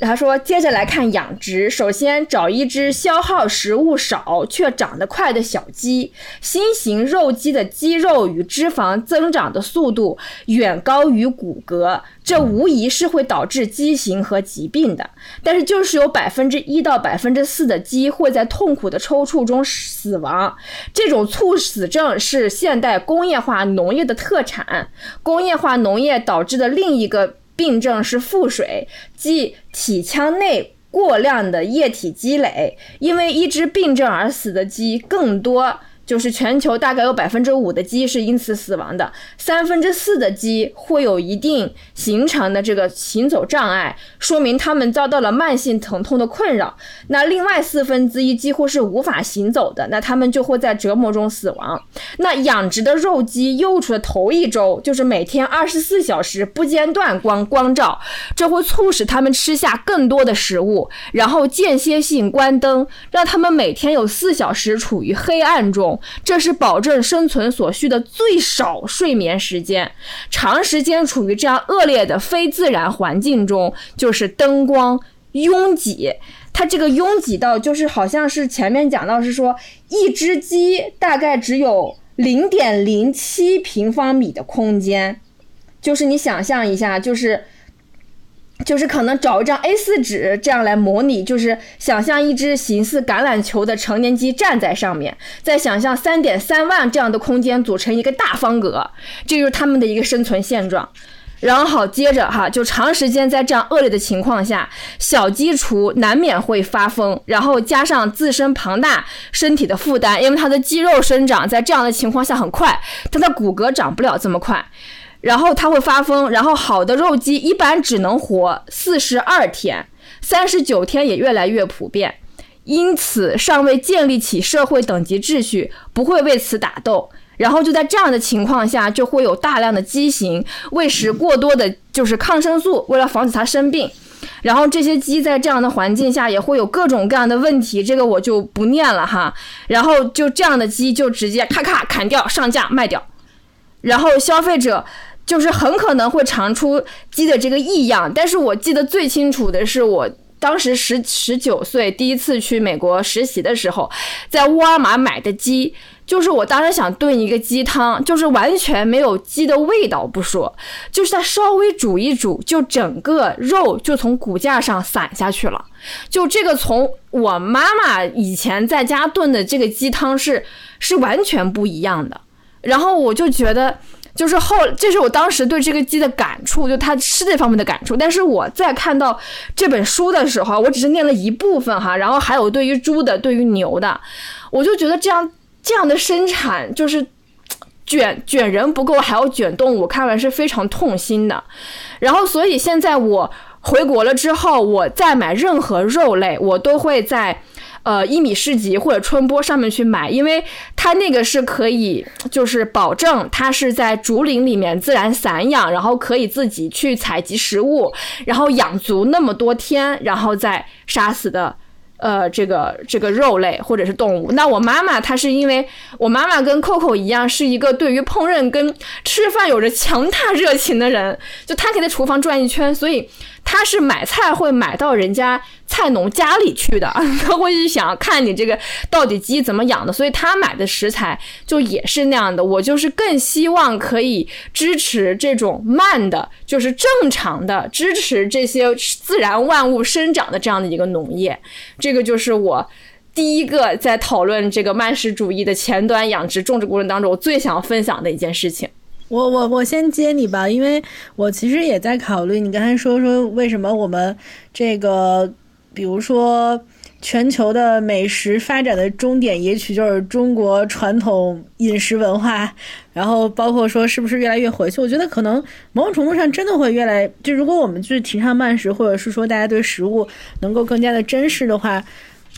他说：“接着来看养殖，首先找一只消耗食物少却长得快的小鸡。新型肉鸡的肌肉与脂肪增长的速度远高于骨骼，这无疑是会导致畸形和疾病的。但是，就是有百分之一到百分之四的鸡会在痛苦的抽搐中死亡。这种猝死症是现代工业化农业的特产。工业化农业导致的另一个。”病症是腹水，即体腔内过量的液体积累，因为一只病症而死的鸡更多。就是全球大概有百分之五的鸡是因此死亡的，三分之四的鸡会有一定形成的这个行走障碍，说明它们遭到了慢性疼痛的困扰。那另外四分之一几乎是无法行走的，那它们就会在折磨中死亡。那养殖的肉鸡幼雏的头一周就是每天二十四小时不间断光光照，这会促使它们吃下更多的食物，然后间歇性关灯，让它们每天有四小时处于黑暗中。这是保证生存所需的最少睡眠时间。长时间处于这样恶劣的非自然环境中，就是灯光拥挤。它这个拥挤到，就是好像是前面讲到是说，一只鸡大概只有零点零七平方米的空间。就是你想象一下，就是。就是可能找一张 A4 纸，这样来模拟，就是想象一只形似橄榄球的成年鸡站在上面，再想象三点三万这样的空间组成一个大方格，这就是他们的一个生存现状。然后好，接着哈，就长时间在这样恶劣的情况下，小鸡雏难免会发疯，然后加上自身庞大身体的负担，因为它的肌肉生长在这样的情况下很快，它的骨骼长不了这么快。然后它会发疯，然后好的肉鸡一般只能活四十二天，三十九天也越来越普遍，因此尚未建立起社会等级秩序，不会为此打斗。然后就在这样的情况下，就会有大量的畸形，喂食过多的就是抗生素，为了防止它生病。然后这些鸡在这样的环境下也会有各种各样的问题，这个我就不念了哈。然后就这样的鸡就直接咔咔砍掉上架卖掉，然后消费者。就是很可能会尝出鸡的这个异样，但是我记得最清楚的是，我当时十十九岁第一次去美国实习的时候，在沃尔玛买的鸡，就是我当时想炖一个鸡汤，就是完全没有鸡的味道不说，就是它稍微煮一煮，就整个肉就从骨架上散下去了，就这个从我妈妈以前在家炖的这个鸡汤是是完全不一样的，然后我就觉得。就是后，这是我当时对这个鸡的感触，就它吃这方面的感触。但是我在看到这本书的时候，我只是念了一部分哈，然后还有对于猪的、对于牛的，我就觉得这样这样的生产就是卷卷人不够，还要卷动物，看完是非常痛心的。然后，所以现在我回国了之后，我再买任何肉类，我都会在。呃，一米市集或者春播上面去买，因为它那个是可以，就是保证它是在竹林里面自然散养，然后可以自己去采集食物，然后养足那么多天，然后再杀死的。呃，这个这个肉类或者是动物，那我妈妈她是因为我妈妈跟 Coco 一样，是一个对于烹饪跟吃饭有着强大热情的人，就她可以在厨房转一圈，所以他是买菜会买到人家菜农家里去的，他会去想看你这个到底鸡怎么养的，所以他买的食材就也是那样的。我就是更希望可以支持这种慢的，就是正常的支持这些自然万物生长的这样的一个农业。这这个就是我第一个在讨论这个慢食主义的前端养殖种植过程当中，我最想分享的一件事情。我我我先接你吧，因为我其实也在考虑，你刚才说说为什么我们这个，比如说。全球的美食发展的终点，也许就是中国传统饮食文化，然后包括说是不是越来越回去？我觉得可能某种程度上真的会越来，就如果我们去提倡慢食，或者是说大家对食物能够更加的珍视的话，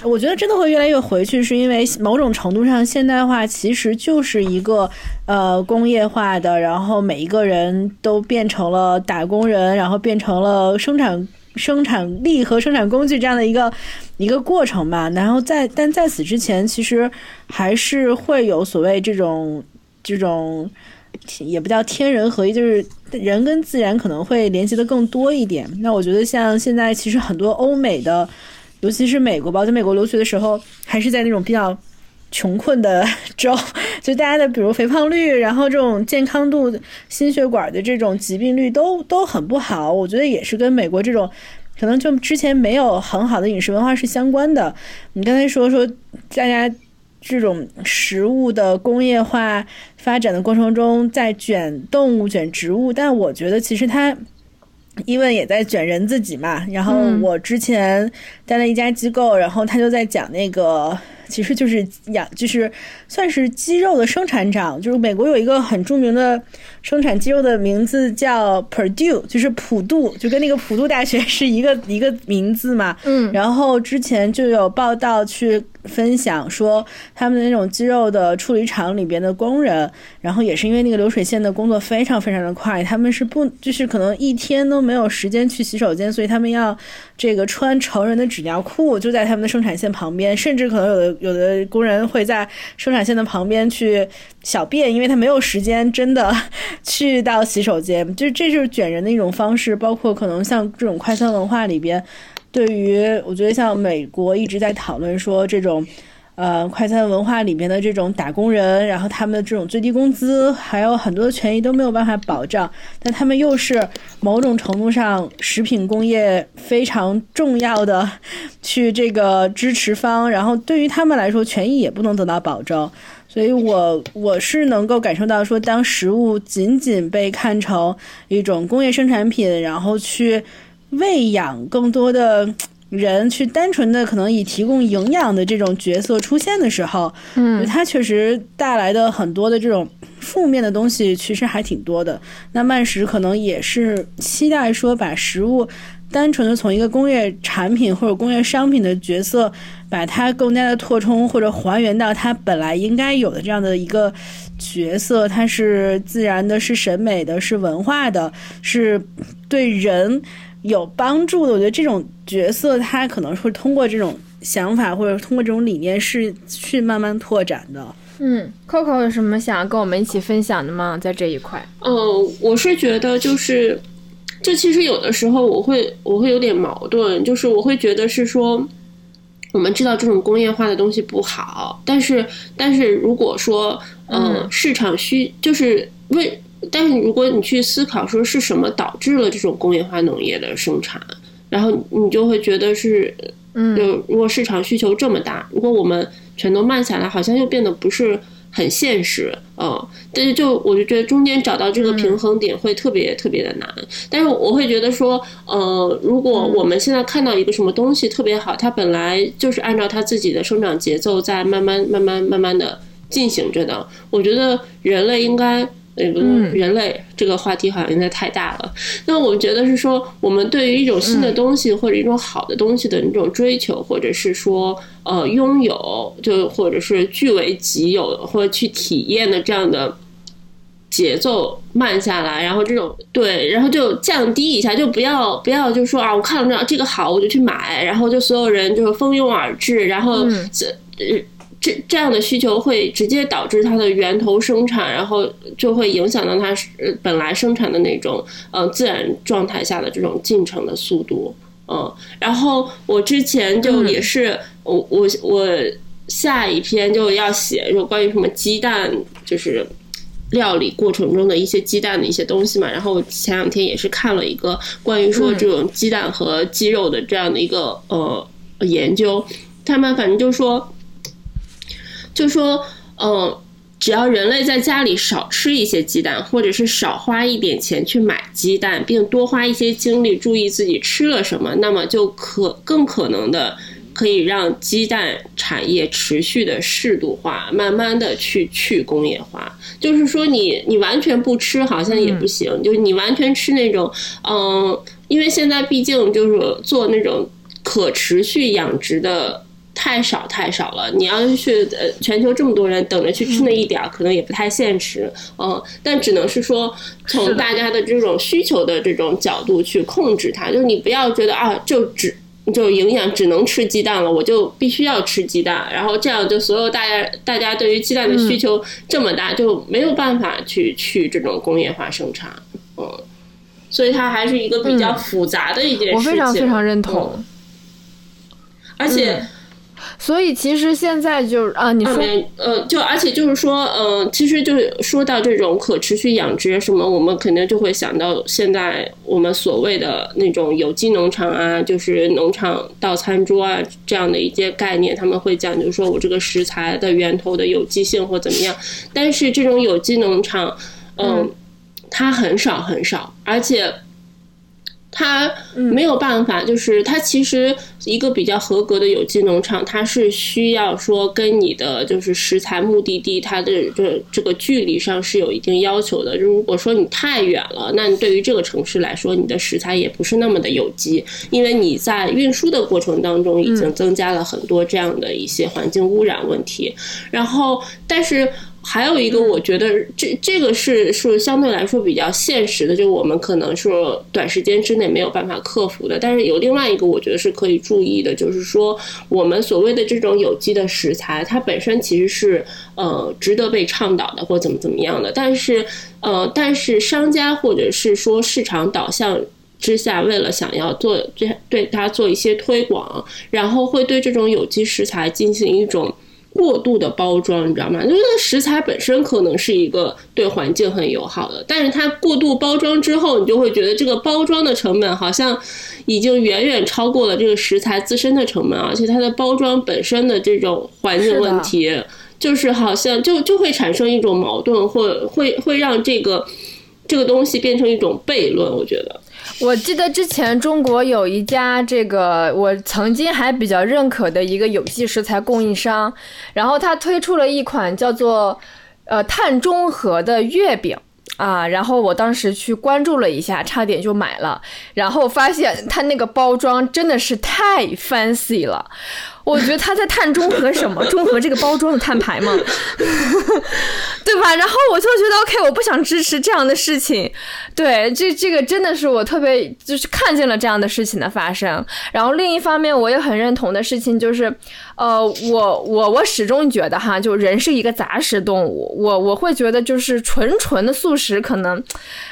我觉得真的会越来越回去，是因为某种程度上，现代化其实就是一个呃工业化的，然后每一个人都变成了打工人，然后变成了生产 生产力和生产工具这样的一个一个过程吧。然后在但在此之前，其实还是会有所谓这种这种也不叫天人合一，就是人跟自然可能会联系的更多一点。那我觉得像现在其实很多欧美的。尤其是美国吧，在美国留学的时候，还是在那种比较穷困的 州，就大家的比如肥胖率，然后这种健康度、心血管的这种疾病率都 都很不好。我觉得也是跟美国这种可能就之前没有很好的饮食文化是相关的。你刚才说说大家这种食物的工业化发展的过程中，在卷动物、卷植物，但我觉得其实它。伊问也在卷人自己嘛，然后我之前待了一家机构，然后他就在讲那个，其实就是养，就是算是鸡肉的生产厂，就是美国有一个很著名的生产鸡肉的名字叫 Purdue，就是普渡，就跟那个普渡大学是一个一个名字嘛。嗯，然后之前就有报道去。分享说他们的那种鸡肉的处理厂里边的工人，然后也是因为那个流水线的工作非常非常的快，他们是不就是可能一天都没有时间去洗手间，所以他们要这个穿成人的纸尿裤就在他们的生产线旁边，甚至可能有的有的工人会在生产线的旁边去小便，因为他没有时间真的 去到洗手间，就这就是卷人的一种方式，包括可能像这种快餐文化里边。对于我觉得像美国一直在讨论说这种，呃，快餐文化里面的这种打工人，然后他们的这种最低工资还有很多的权益都没有办法保障，但他们又是某种程度上食品工业非常重要的 去这个支持方，然后对于他们来说权益也不能得到保证，所以我我是能够感受到说，当食物仅仅被看成一种工业生产品，然后去。喂养更多的人，去单纯的可能以提供营养的这种角色出现的时候，嗯，它确实带来的很多的这种负面的东西，其实还挺多的。那慢食可能也是期待说，把食物单纯的从一个工业产品或者工业商品的角色，把它更加的扩充或者还原到它本来应该有的这样的一个角色，它是自然的，是审美的，是文化的，是对人。有帮助的，我觉得这种角色它可能会通过这种想法或者通过这种理念是去慢慢拓展的。嗯，Coco 有什么想要跟我们一起分享的吗？在这一块？嗯，我是觉得就是，就其实有的时候我会我会有点矛盾，就是我会觉得是说，我们知道这种工业化的东西不好，但是但是如果说嗯市场需就是为。但是如果你去思考说是什么导致了这种工业化农业的生产，然后你就会觉得是，嗯，就如果市场需求这么大，如果我们全都慢下来，好像又变得不是很现实，嗯。但是就我就觉得中间找到这个平衡点会特别特别的难。但是我会觉得说，呃，如果我们现在看到一个什么东西特别好，它本来就是按照它自己的生长节奏在慢慢慢慢慢慢的进行着的，我觉得人类应该。嗯，人类这个话题好像有点太大了。那我觉得是说，我们对于一种新的东西或者一种好的东西的那种追求，或者是说，呃，拥有，就或者是据为己有，或者去体验的这样的节奏慢下来，然后这种对，然后就降低一下，就不要不要就说啊，我看了这个好，我就去买，然后就所有人就是蜂拥而至，然后这呃。这这样的需求会直接导致它的源头生产，然后就会影响到它本来生产的那种呃自然状态下的这种进程的速度，嗯，然后我之前就也是我我我下一篇就要写就关于什么鸡蛋就是料理过程中的一些鸡蛋的一些东西嘛，然后前两天也是看了一个关于说这种鸡蛋和鸡肉的这样的一个呃研究，他们反正就说。就说，嗯，只要人类在家里少吃一些鸡蛋，或者是少花一点钱去买鸡蛋，并多花一些精力注意自己吃了什么，那么就可更可能的可以让鸡蛋产业持续的适度化，慢慢的去去工业化。就是说，你你完全不吃好像也不行，就是你完全吃那种，嗯，因为现在毕竟就是做那种可持续养殖的。太少太少了。你要是去呃全球这么多人等着去吃那一点儿，可能也不太现实。嗯，但只能是说从大家的这种需求的这种角度去控制它，就是你不要觉得啊，就只。就营养只能吃鸡蛋了，我就必须要吃鸡蛋，然后这样就所有大家大家对于鸡蛋的需求这么大，就没有办法去去这种工业化生产，嗯，所以它还是一个比较复杂的一件事情。我非常非常认同，而且。所以其实现在就啊，你说，呃，就而且就是说，呃，其实就是说到这种可持续养殖什么，我们肯定就会想到现在我们所谓的那种有机农场啊，就是农场到餐桌啊这样的一些概念，他们会讲究说我这个食材的源头的有机性或怎么样。但是这种有机农场，嗯，它很少很少，而且。它没有办法，就是它其实一个比较合格的有机农场，它是需要说跟你的就是食材目的地它的这这个距离上是有一定要求的。如果说你太远了，那对于这个城市来说，你的食材也不是那么的有机，因为你在运输的过程当中已经增加了很多这样的一些环境污染问题。然后，但是。还有一个，我觉得这这个是是相对来说比较现实的，就我们可能说短时间之内没有办法克服的。但是有另外一个，我觉得是可以注意的，就是说我们所谓的这种有机的食材，它本身其实是呃值得被倡导的，或怎么怎么样的。但是呃，但是商家或者是说市场导向之下，为了想要做对对它做一些推广，然后会对这种有机食材进行一种。过度的包装，你知道吗？就是食材本身可能是一个对环境很友好的，但是它过度包装之后，你就会觉得这个包装的成本好像已经远远超过了这个食材自身的成本，而且它的包装本身的这种环境问题，就是好像就就会产生一种矛盾，或会会让这个这个东西变成一种悖论，我觉得。我记得之前中国有一家这个我曾经还比较认可的一个有机食材供应商，然后他推出了一款叫做呃碳中和的月饼啊，然后我当时去关注了一下，差点就买了，然后发现它那个包装真的是太 fancy 了。我觉得他在碳中和什么？中和这个包装的碳排吗？对吧？然后我就觉得 OK，我不想支持这样的事情。对，这这个真的是我特别就是看见了这样的事情的发生。然后另一方面，我也很认同的事情就是，呃，我我我始终觉得哈，就人是一个杂食动物，我我会觉得就是纯纯的素食可能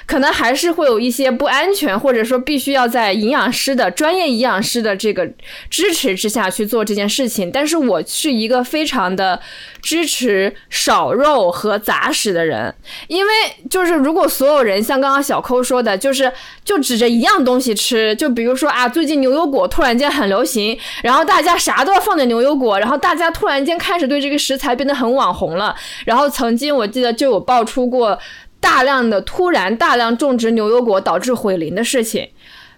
可能还是会有一些不安全，或者说必须要在营养师的专业营养师的这个支持之下去做这件。件事情，但是我是一个非常的支持少肉和杂食的人，因为就是如果所有人像刚刚小抠说的，就是就指着一样东西吃，就比如说啊，最近牛油果突然间很流行，然后大家啥都要放点牛油果，然后大家突然间开始对这个食材变得很网红了，然后曾经我记得就有爆出过大量的突然大量种植牛油果导致毁林的事情。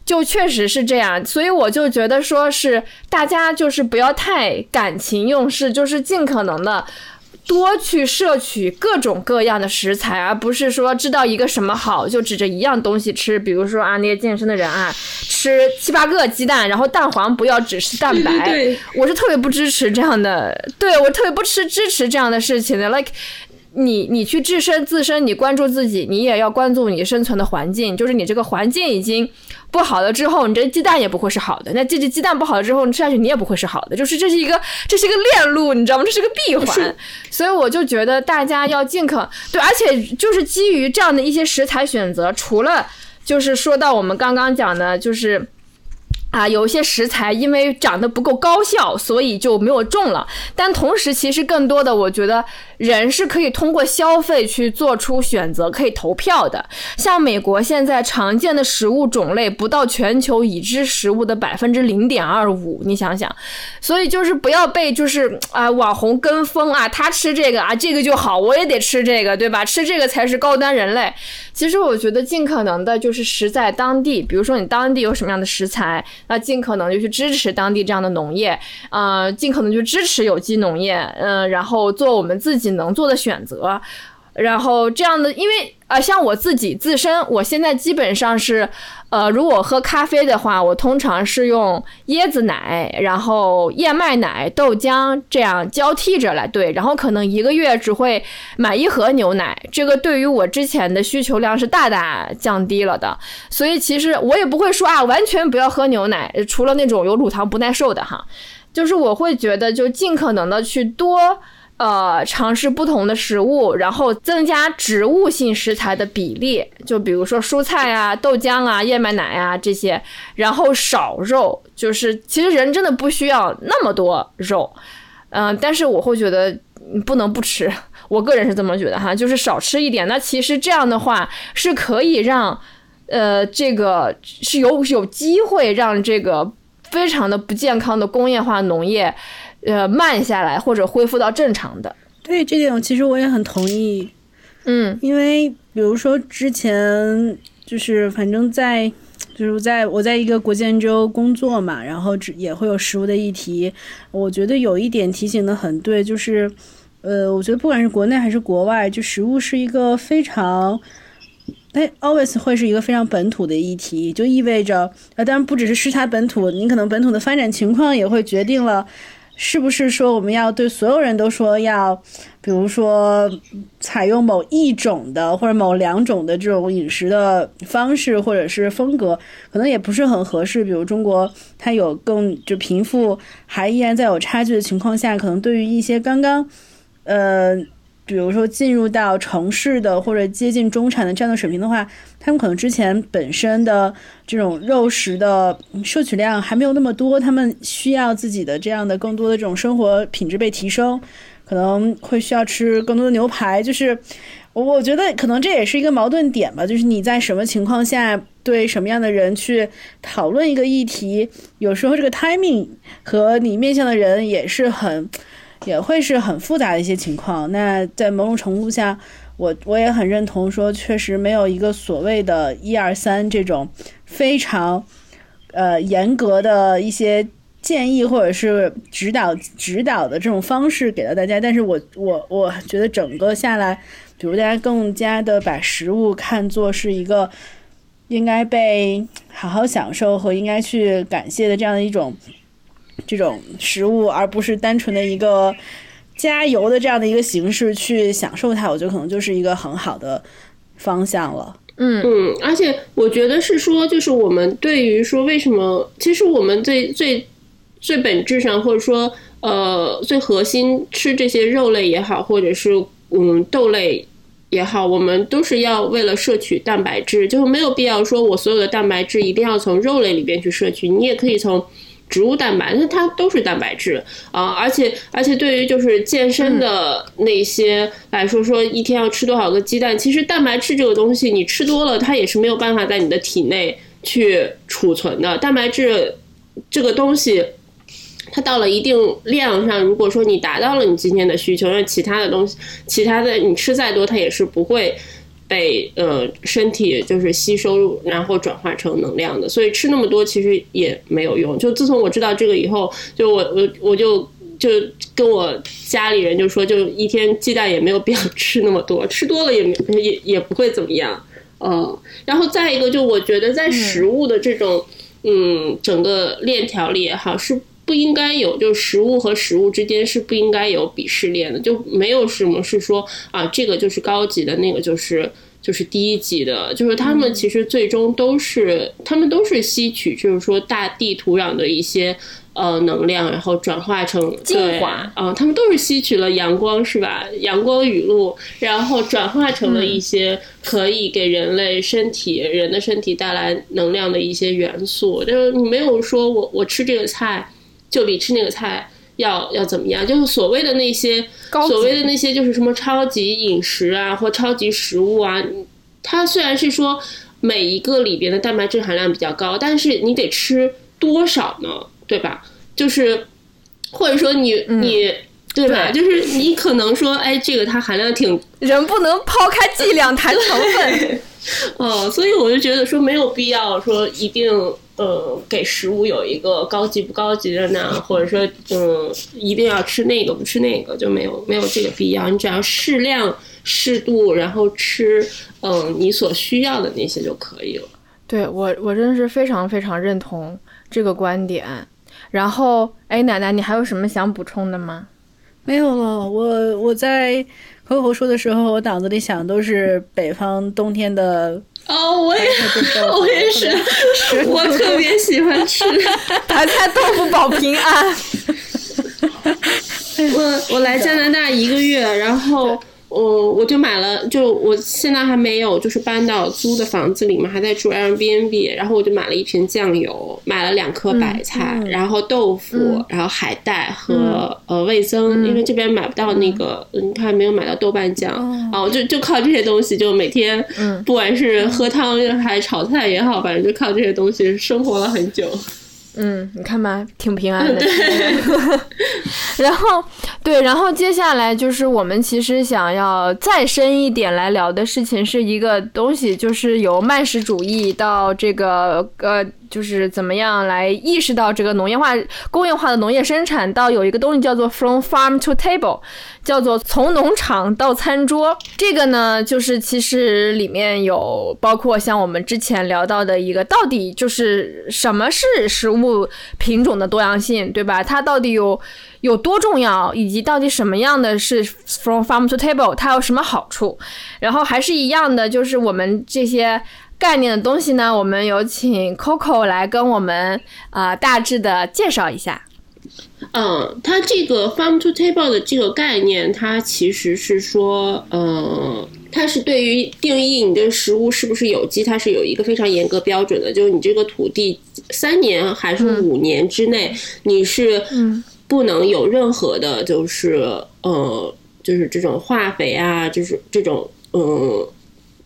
就确实是这样，所以我就觉得说是大家就是不要太感情用事，就是尽可能的多去摄取各种各样的食材，而不是说知道一个什么好就指着一样东西吃。比如说啊，那些健身的人啊，吃七八个鸡蛋，然后蛋黄不要只吃蛋白。我是特别不支持这样的，对我特别不吃支持这样的事情的。Like。你你去置身自身，你关注自己，你也要关注你生存的环境。就是你这个环境已经不好了之后，你这鸡蛋也不会是好的。那这只鸡蛋不好了之后，你吃下去你也不会是好的。就是这是一个这是一个链路，你知道吗？这是个闭环。所以我就觉得大家要尽可对，而且就是基于这样的一些食材选择，除了就是说到我们刚刚讲的，就是。啊，有一些食材因为长得不够高效，所以就没有种了。但同时，其实更多的，我觉得人是可以通过消费去做出选择，可以投票的。像美国现在常见的食物种类不到全球已知食物的百分之零点二五，你想想。所以就是不要被就是啊网红跟风啊，他吃这个啊，这个就好，我也得吃这个，对吧？吃这个才是高端人类。其实我觉得尽可能的就是食在当地，比如说你当地有什么样的食材。那尽可能就去支持当地这样的农业，呃，尽可能就支持有机农业，嗯，然后做我们自己能做的选择。然后这样的，因为啊、像我自己自身，我现在基本上是，呃，如果喝咖啡的话，我通常是用椰子奶，然后燕麦奶、豆浆这样交替着来兑，然后可能一个月只会买一盒牛奶，这个对于我之前的需求量是大大降低了的。所以其实我也不会说啊，完全不要喝牛奶，除了那种有乳糖不耐受的哈，就是我会觉得就尽可能的去多。呃，尝试不同的食物，然后增加植物性食材的比例，就比如说蔬菜啊、豆浆啊、燕麦奶啊这些，然后少肉，就是其实人真的不需要那么多肉，嗯、但是我会觉得不能不吃，我个人是这么觉得哈，就是少吃一点。那其实这样的话是可以让，呃，这个是有有机会让这个非常的不健康的工业化农业。呃，慢下来或者恢复到正常的。对这点，其实我也很同意。嗯因为比如说之前就是反正在就是在我在一个国际研究工作嘛，然后只也会有食物的议题。我觉得有一点提醒的很对，就是呃，我觉得不管是国内还是国外，就食物是一个非常。哎，always 会是一个非常本土的议题，就意味着，呃，当然不只是食材本土，你可能本土的发展情况也会决定了，是不是说我们要对所有人都说要，比如说采用某一种的或者某两种的这种饮食的方式或者是风格，可能也不是很合适。比如中国，它有更就贫富还依然在有差距的情况下，可能对于一些刚刚，呃。比如说进入到城市的或者接近中产的这样的水平的话，他们可能之前本身的这种肉食的摄取量还没有那么多，他们需要自己的这样的更多的这种生活品质被提升，可能会需要吃更多的牛排。就是我觉得可能这也是一个矛盾点吧，就是你在什么情况下对什么样的人去讨论一个议题，有时候这个 timing 和你面向的人也是很。也会是很复杂的一些情况。那在某种程度下，我我也很认同说，确实没有一个所谓的一二三这种非常呃严格的一些建议或者是指导指导的这种方式给到大家。但是我我我觉得整个下来，比如大家更加的把食物看作是一个应该被好好享受和应该去感谢的这样的一种。这种食物，而不是单纯的一个加油的这样的一个形式去享受它，我觉得可能就是一个很好的方向了。嗯嗯，而且我觉得是说，就是我们对于说为什么，其实我们最最最本质上，或者说呃最核心吃这些肉类也好，或者是嗯豆类也好，我们都是要为了摄取蛋白质，就是没有必要说我所有的蛋白质一定要从肉类里边去摄取，你也可以从。植物蛋白，那它都是蛋白质啊、而且而且对于就是健身的那些来说，说一天要吃多少个鸡蛋，其实蛋白质这个东西你吃多了，它也是没有办法在你的体内去储存的。蛋白质这个东西，它到了一定量上，如果说你达到了你今天的需求，那其他的东西，其他的你吃再多，它也是不会。被呃身体就是吸收，然后转化成能量的，所以吃那么多其实也没有用。就自从我知道这个以后，就我我我就就跟我家里人就说，就一天鸡蛋也没有必要 吃那么多，吃多了也也也不会怎么样。嗯，然后再一个，就我觉得在食物的这种嗯整个链条里也好，是不应该有，就是食物和食物之间是不应该有鄙视链的，就没有什么是说啊这个就是高级的，那个就是。就是低级的，就是他们其实最终都是，他们都是吸取，就是说大地土壤的一些呃能量，然后转化成精华，啊、他们都是吸取了阳光，是吧？阳光雨露，然后转化成了一些可以给人类身体、人的身体带来能量的一些元素。就是你没有说我我吃这个菜就比吃那个菜。要要怎么样？就是所谓的那些所谓的那些，就是什么超级饮食啊，或超级食物啊，它虽然是说每一个里边的蛋白质含量比较高，但是你得吃多少呢？对吧？就是或者说你你。对吧？对就是你可能说，哎，这个它含量挺人不能抛开剂量谈成分。哦，所以我就觉得说没有必要说一定呃，给食物有一个高级不高级的呢，或者说，嗯，一定要吃那个不吃那个，就没有没有这个必要。你只要适量、适度，然后吃，嗯，你所需要的那些就可以了。对我，我真的是非常非常认同这个观点。然后，哎，奶奶，你还有什么想补充的吗？没有了。我我在口口说的时候，我脑子里想都是北方冬天的。哦，我也，我也是，我特别喜欢吃白菜豆腐保平安。我我来加拿大一个月，然后。我我就买了，就我现在还没有，就是搬到租的房子里面，还在住 Airbnb。然后我就买了一瓶酱油，买了两颗白菜，然后豆腐，然后海带和呃味增，因为这边买不到那个，你看没有买到豆瓣酱哦，就就靠这些东西，就每天不管是喝汤还是炒菜也好，反正就靠这些东西生活了很久。嗯，你看吧，挺平安的。然后，对，然后接下来就是我们其实想要再深一点来聊的事情，是一个东西，就是由慢食主义到这个呃。就是怎么样来意识到这个农业化、工业化的农业生产，到有一个东西叫做 from farm to table，叫做从农场到餐桌。这个呢，就是其实里面有包括像我们之前聊到的一个，到底就是什么是食物品种的多样性，对吧？它到底有有多重要，以及到底什么样的是 from farm to table，它有什么好处？然后还是一样的，就是我们这些。概念的东西呢，我们有请 Coco 来跟我们啊大致的介绍一下。嗯，它这个 farm to table 的这个概念，它其实是说，嗯，它是对于定义你的食物是不是有机，它是有一个非常严格标准的，就是你这个土地三年还是五年之内，你是不能有任何的，就是呃，就是这种化肥啊，就是这种嗯。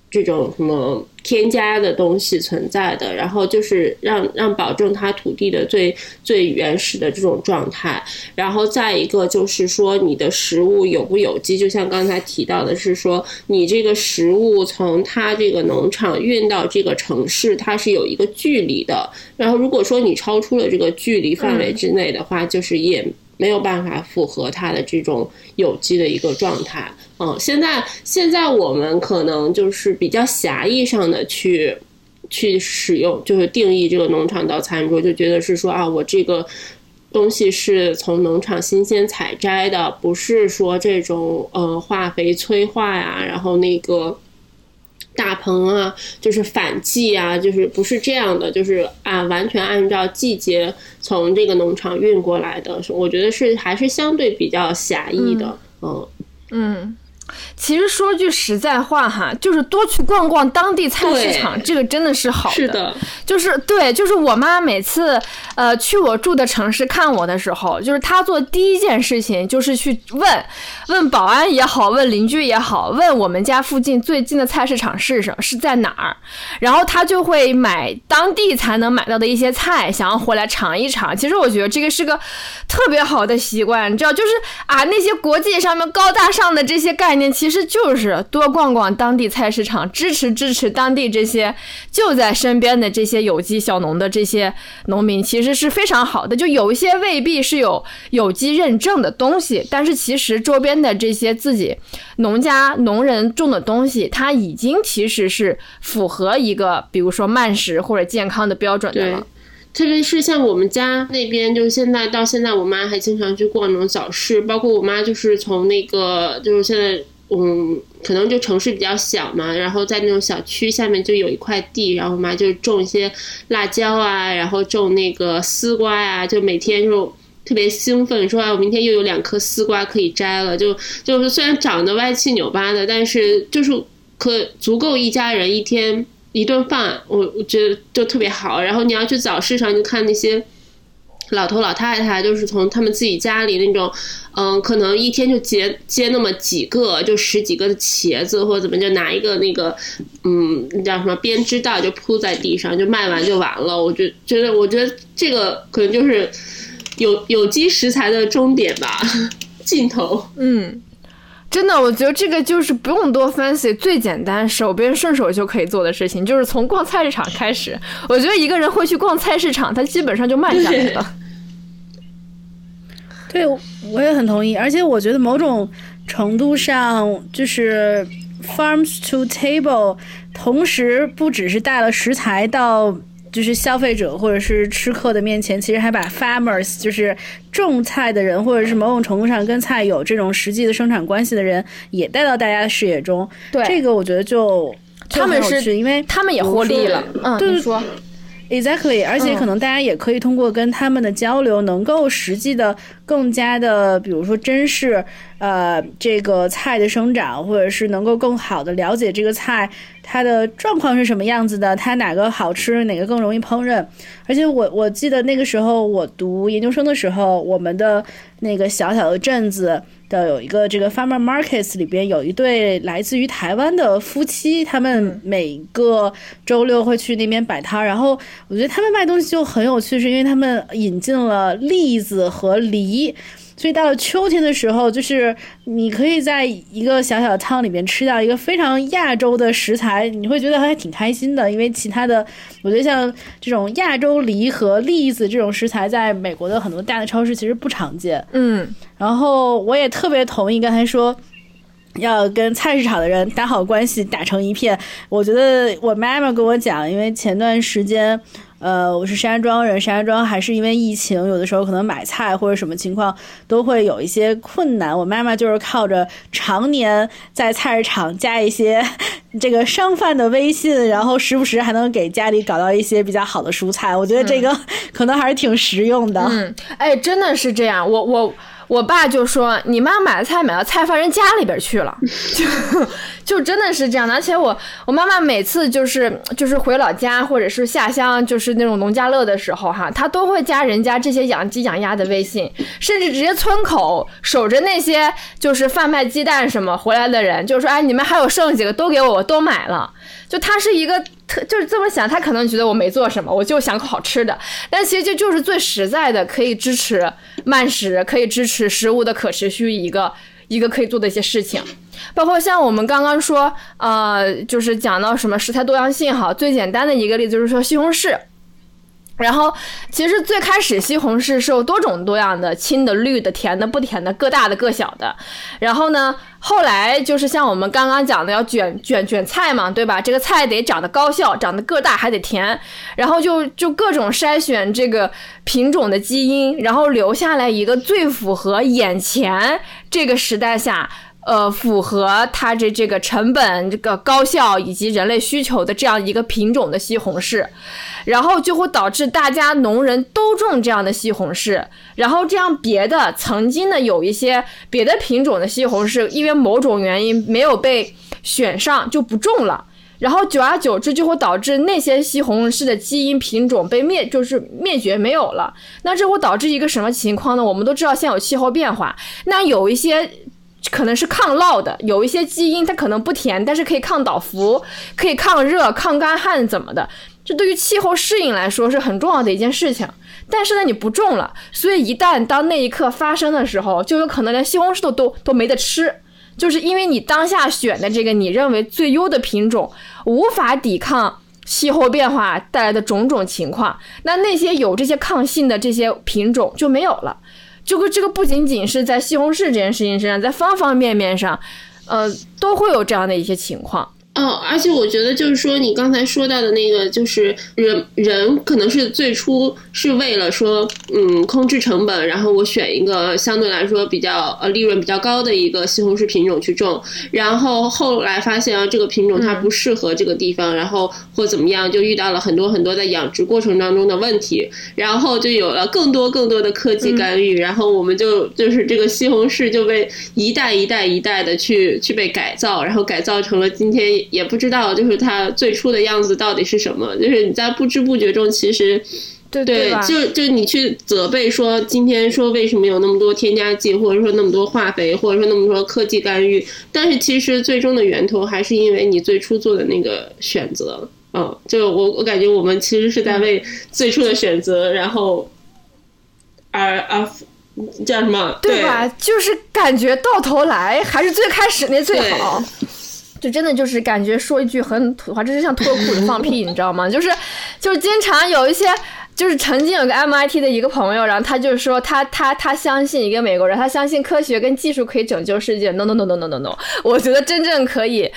这种什么添加的东西存在的，然后就是让让保证它土地的最最原始的这种状态，然后再一个就是说你的食物有不有机，就像刚才提到的是说你这个食物从它这个农场运到这个城市，它是有一个距离的，然后如果说你超出了这个距离范围之内的话，就是也没有办法符合它的这种有机的一个状态。嗯，现在现在我们可能就是比较狭义上的去去使用，就是定义这个农场到餐桌，就觉得是说啊，我这个东西是从农场新鲜采摘的，不是说这种呃化肥催化呀，然后那个大棚啊，就是反季啊，就是不是这样的，就是啊，完全按照季节从这个农场运过来的，我觉得是还是相对比较狭义的，嗯。嗯。其实说句实在话哈，就是多去逛逛当地菜市场，这个真的是好的。是的，就是对，就是我妈每次呃去我住的城市看我的时候，就是她做第一件事情就是去问问保安也好，问邻居也好，问我们家附近最近的菜市场是什是在哪儿，然后她就会买当地才能买到的一些菜，想要回来尝一尝。其实我觉得这个是个特别好的习惯，你知道，就是啊那些国际上面高大上的这些概。其实就是多逛逛当地菜市场，支持支持当地这些就在身边的这些有机小农的这些农民，其实是非常好的。就有一些未必是有有机认证的东西，但是其实周边的这些自己农家农人种的东西，它已经其实是符合一个比如说慢食或者健康的标准的了。特别是像我们家那边，就是现在到现在，我妈还经常去逛那种早市。包括我妈就是从那个，就是现在，嗯，可能就城市比较小嘛，然后在那种小区下面就有一块地，然后我妈就种一些辣椒啊，然后种那个丝瓜呀，就每天就特别兴奋，说哎，我明天又有两颗丝瓜可以摘了。就就是虽然长得歪七扭八的，但是就是可足够一家人一天。一顿饭，我我觉得就特别好。然后你要去早市上，就看那些老头老太太，就是从他们自己家里那种，嗯，可能一天就接接那么几个，就十几个的茄子或者怎么，就拿一个那个，嗯，那叫什么编织袋就铺在地上，就卖完就完了。我就觉得，我觉得这个可能就是有有机食材的终点吧，尽头。嗯。真的，我觉得这个就是不用多 fancy，最简单，手边顺手就可以做的事情，就是从逛菜市场开始。我觉得一个人会去逛菜市场，他基本上就慢下来了。对，我也很同意。而且我觉得某种程度上，就是 farms to table，同时不只是带了食材到。就是消费者或者是吃客的面前，其实还把 farmers，就是种菜的人，或者是某种程度上跟菜有这种实际的生产关系的人，也带到大家的视野中。对，这个我觉得就他们是因为他们也获利了。嗯，对说。Exactly，而且可能大家也可以通过跟他们的交流，能够实际的更加的，比如说珍视，呃，这个菜的生长，或者是能够更好的了解这个菜它的状况是什么样子的，它哪个好吃，哪个更容易烹饪。而且我我记得那个时候我读研究生的时候，我们的那个小小的镇子。的有一个这个 farmer markets 里边有一对来自于台湾的夫妻，他们每个周六会去那边摆摊儿。然后我觉得他们卖东西就很有趣，是因为他们引进了栗子和梨。所以到了秋天的时候，就是你可以在一个小小的汤里面吃到一个非常亚洲的食材，你会觉得还挺开心的。因为其他的，我觉得像这种亚洲梨和栗子这种食材，在美国的很多大的超市其实不常见。嗯，然后我也特别同意刚才说。要跟菜市场的人打好关系，打成一片。我觉得我妈妈跟我讲，因为前段时间，呃，我是石家庄人，石家庄还是因为疫情，有的时候可能买菜或者什么情况都会有一些困难。我妈妈就是靠着常年在菜市场加一些 这个商贩的微信，然后时不时还能给家里搞到一些比较好的蔬菜。我觉得这个可能还是挺实用的。嗯，哎，真的是这样。我我。我爸就说：“你妈买的菜买到菜贩人家里边去了，就就真的是这样。而且我我妈妈每次就是就是回老家或者是下乡，就是那种农家乐的时候哈，她都会加人家这些养鸡养鸭的微信，甚至直接村口守着那些就是贩卖鸡蛋什么回来的人，就说哎，你们还有剩几个都给我，我都买了。就他是一个。”特就是这么想，他可能觉得我没做什么，我就想口好吃的。但其实这就是最实在的，可以支持慢食，可以支持食物的可持续一个一个可以做的一些事情。包括像我们刚刚说，呃，就是讲到什么食材多样性哈，最简单的一个例子就是说西红柿。然后，其实最开始西红柿是有多种多样的，青的、绿的、甜的、不甜的，各大的、各小的。然后呢，后来就是像我们刚刚讲的，要卷 卷卷菜嘛，对吧？这个菜得长得高效，长得个大，还得甜。然后就就各种筛选这个品种的基因，然后留下来一个最符合眼前这个时代下。呃，符合它这这个成本、这个高效以及人类需求的这样一个品种的西红柿，然后就会导致大家农人都种这样的西红柿，然后这样别的曾经的有一些别的品种的西红柿，因为某种原因没有被选上就不种了，然后久而久之就会导致那些西红柿的基因品种被灭，就是灭绝没有了。那这会导致一个什么情况呢？我们都知道现在有气候变化，那有一些。可能是抗涝的，有一些基因它可能不甜，但是可以抗倒伏，可以抗热、抗干旱怎么的？这对于气候适应来说是很重要的一件事情。但是呢，你不种了，所以一旦当那一刻发生的时候，就有可能连西红柿都都都没得吃，就是因为你当下选的这个你认为最优的品种无法抵抗气候变化带来的种种情况，那那些有这些抗性的这些品种就没有了。这个这个不仅仅是在西红柿这件事情身上，在方方面面上，呃，都会有这样的一些情况。哦，而且我觉得就是说，你刚才说到的那个，就是人人可能是最初是为了说，嗯，控制成本，然后我选一个相对来说比较呃利润比较高的一个西红柿品种去种，然后后来发现啊，这个品种它不适合这个地方，然后或怎么样，就遇到了很多很多在养殖过程当中的问题，然后就有了更多更多的科技干预，然后我们就就是这个西红柿就被一代一代一代的去去被改造，然后改造成了今天。也不知道，就是它最初的样子到底是什么。就是你在不知不觉中，其实，对对，就就你去责备说，今天说为什么有那么多添加剂，或者说那么多化肥，或者说那么多科技干预，但是其实最终的源头还是因为你最初做的那个选择。嗯，就我我感觉我们其实是在为最初的选择，然后而而叫什么？对吧？就是感觉到头来还是最开始那最好。就真的就是感觉说一句很土的话，这是像脱裤子放屁，你知道吗？就是就是经常有一些，就是曾经有个 MIT 的一个朋友，然后他就说他他他相信一个美国人，他相信科学跟技术可以拯救世界。No no no no no no no，我觉得真正可以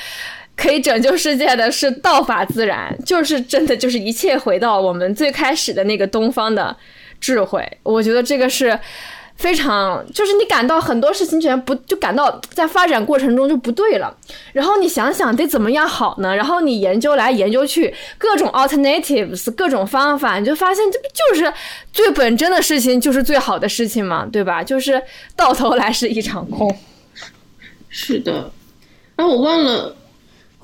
可以拯救世界的是道法自然，就是真的就是一切回到我们最开始的那个东方的智慧。我觉得这个是。非常就是你感到很多事情全不就感到在发展过程中就不对了，然后你想想得怎么样好呢？然后你研究来研究去各种 alternatives 各种方法，你就发现这不就是最本真的事情就是最好的事情嘛？对吧？就是到头来是一场空。是的，啊，我忘了。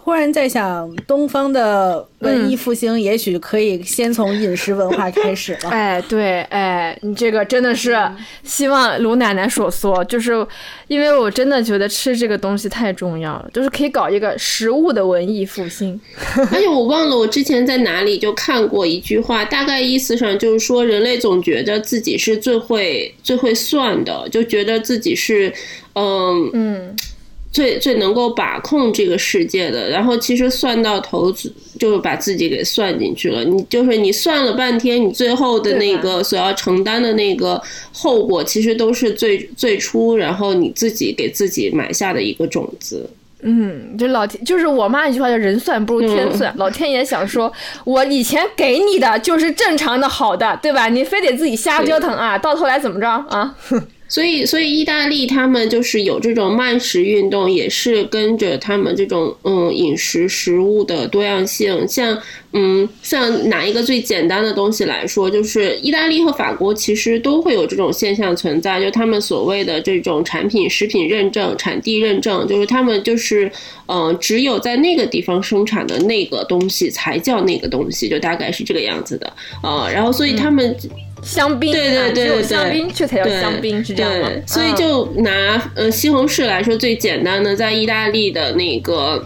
忽然在想，东方的文艺复兴也许可以先从饮食文化开始了。哎，对，哎，你这个真的是希望卢奶奶所说，就是因为我真的觉得吃这个东西太重要了，就是可以搞一个食物的文艺复兴。而且我忘了我之前在哪里就看过一句话，大概意思上就是说，人类总觉得自己是最会最会算的，就觉得自己是，嗯嗯。最最能够把控这个世界的，然后其实算到头，就是把自己给算进去了。你就是你算了半天，你最后的那个所要承担的那个后果，其实都是最最初，然后你自己给自己埋下的一个种子。嗯，这老天就是我妈一句话叫“人算不如天算”。老天爷想说，我以前给你的就是正常的好的，对吧？你非得自己瞎折腾啊，到头来怎么着啊？所以，所以意大利他们就是有这种慢食运动，也是跟着他们这种嗯饮食食物的多样性。像嗯，像拿一个最简单的东西来说，就是意大利和法国其实都会有这种现象存在，就他们所谓的这种产品食品认证、产地认证，就是他们就是嗯，只有在那个地方生产的那个东西才叫那个东西，就大概是这个样子的啊。然后，所以他们。香槟，对对对对，香槟这才叫香槟，是这样吗？所以就拿呃西红柿来说，最简单的，在意大利的那个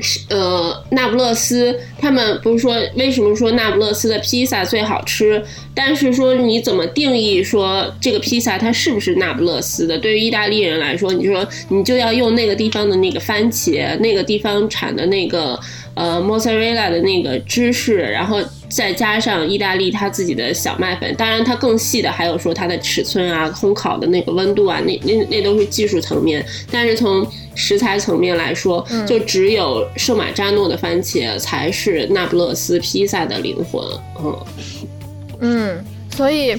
是呃那不勒斯，他们不是说为什么说那不勒斯的披萨最好吃？但是说你怎么定义说这个披萨它是不是那不勒斯的？对于意大利人来说，你就说你就要用那个地方的那个番茄，那个地方产的那个。呃，莫萨瑞拉的那个芝士，然后再加上意大利它自己的小麦粉，当然它更细的还有说它的尺寸啊、烘烤的那个温度啊，那那那都是技术层面。但是从食材层面来说，就只有圣马扎诺的番茄才是那不勒斯披萨的灵魂。嗯嗯，所以。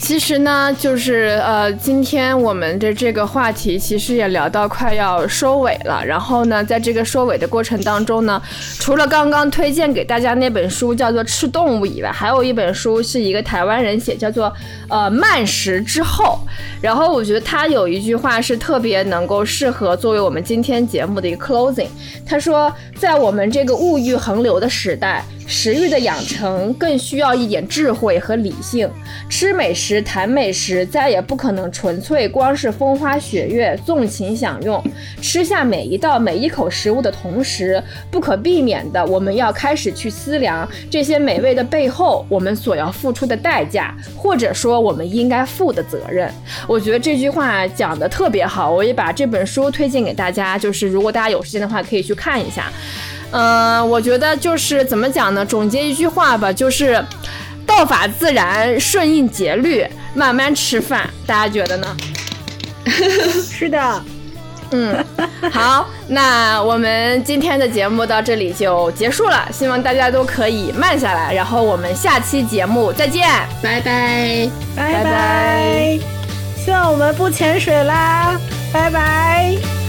其实呢，就是呃，今天我们的这个话题其实也聊到快要收尾了。然后呢，在这个收尾的过程当中呢，除了刚刚推荐给大家那本书叫做《吃动物》以外，还有一本书是一个台湾人写，叫做呃《慢食之后》。然后我觉得他有一句话是特别能够适合作为我们今天节目的一个 closing。他说，在我们这个物欲横流的时代。食欲的养成更需要一点智慧和理性。吃美食、食谈美食，再也不可能纯粹光是风花雪月、纵情享用。吃下每一道、每一口食物的同时，不可避免的，我们要开始去思量这些美味的背后，我们所要付出的代价，或者说我们应该负的责任。我觉得这句话讲的特别好，我也把这本书推荐给大家。就是如果大家有时间的话，可以去看一下。嗯，我觉得就是怎么讲呢？总结一句话吧，就是道法自然，顺应节律，慢慢吃饭。大家觉得呢？是的，嗯，好，那我们今天的节目到这里就结束了。希望大家都可以慢下来，然后我们下期节目再见，拜拜，拜拜。希望我们不潜水啦，拜拜。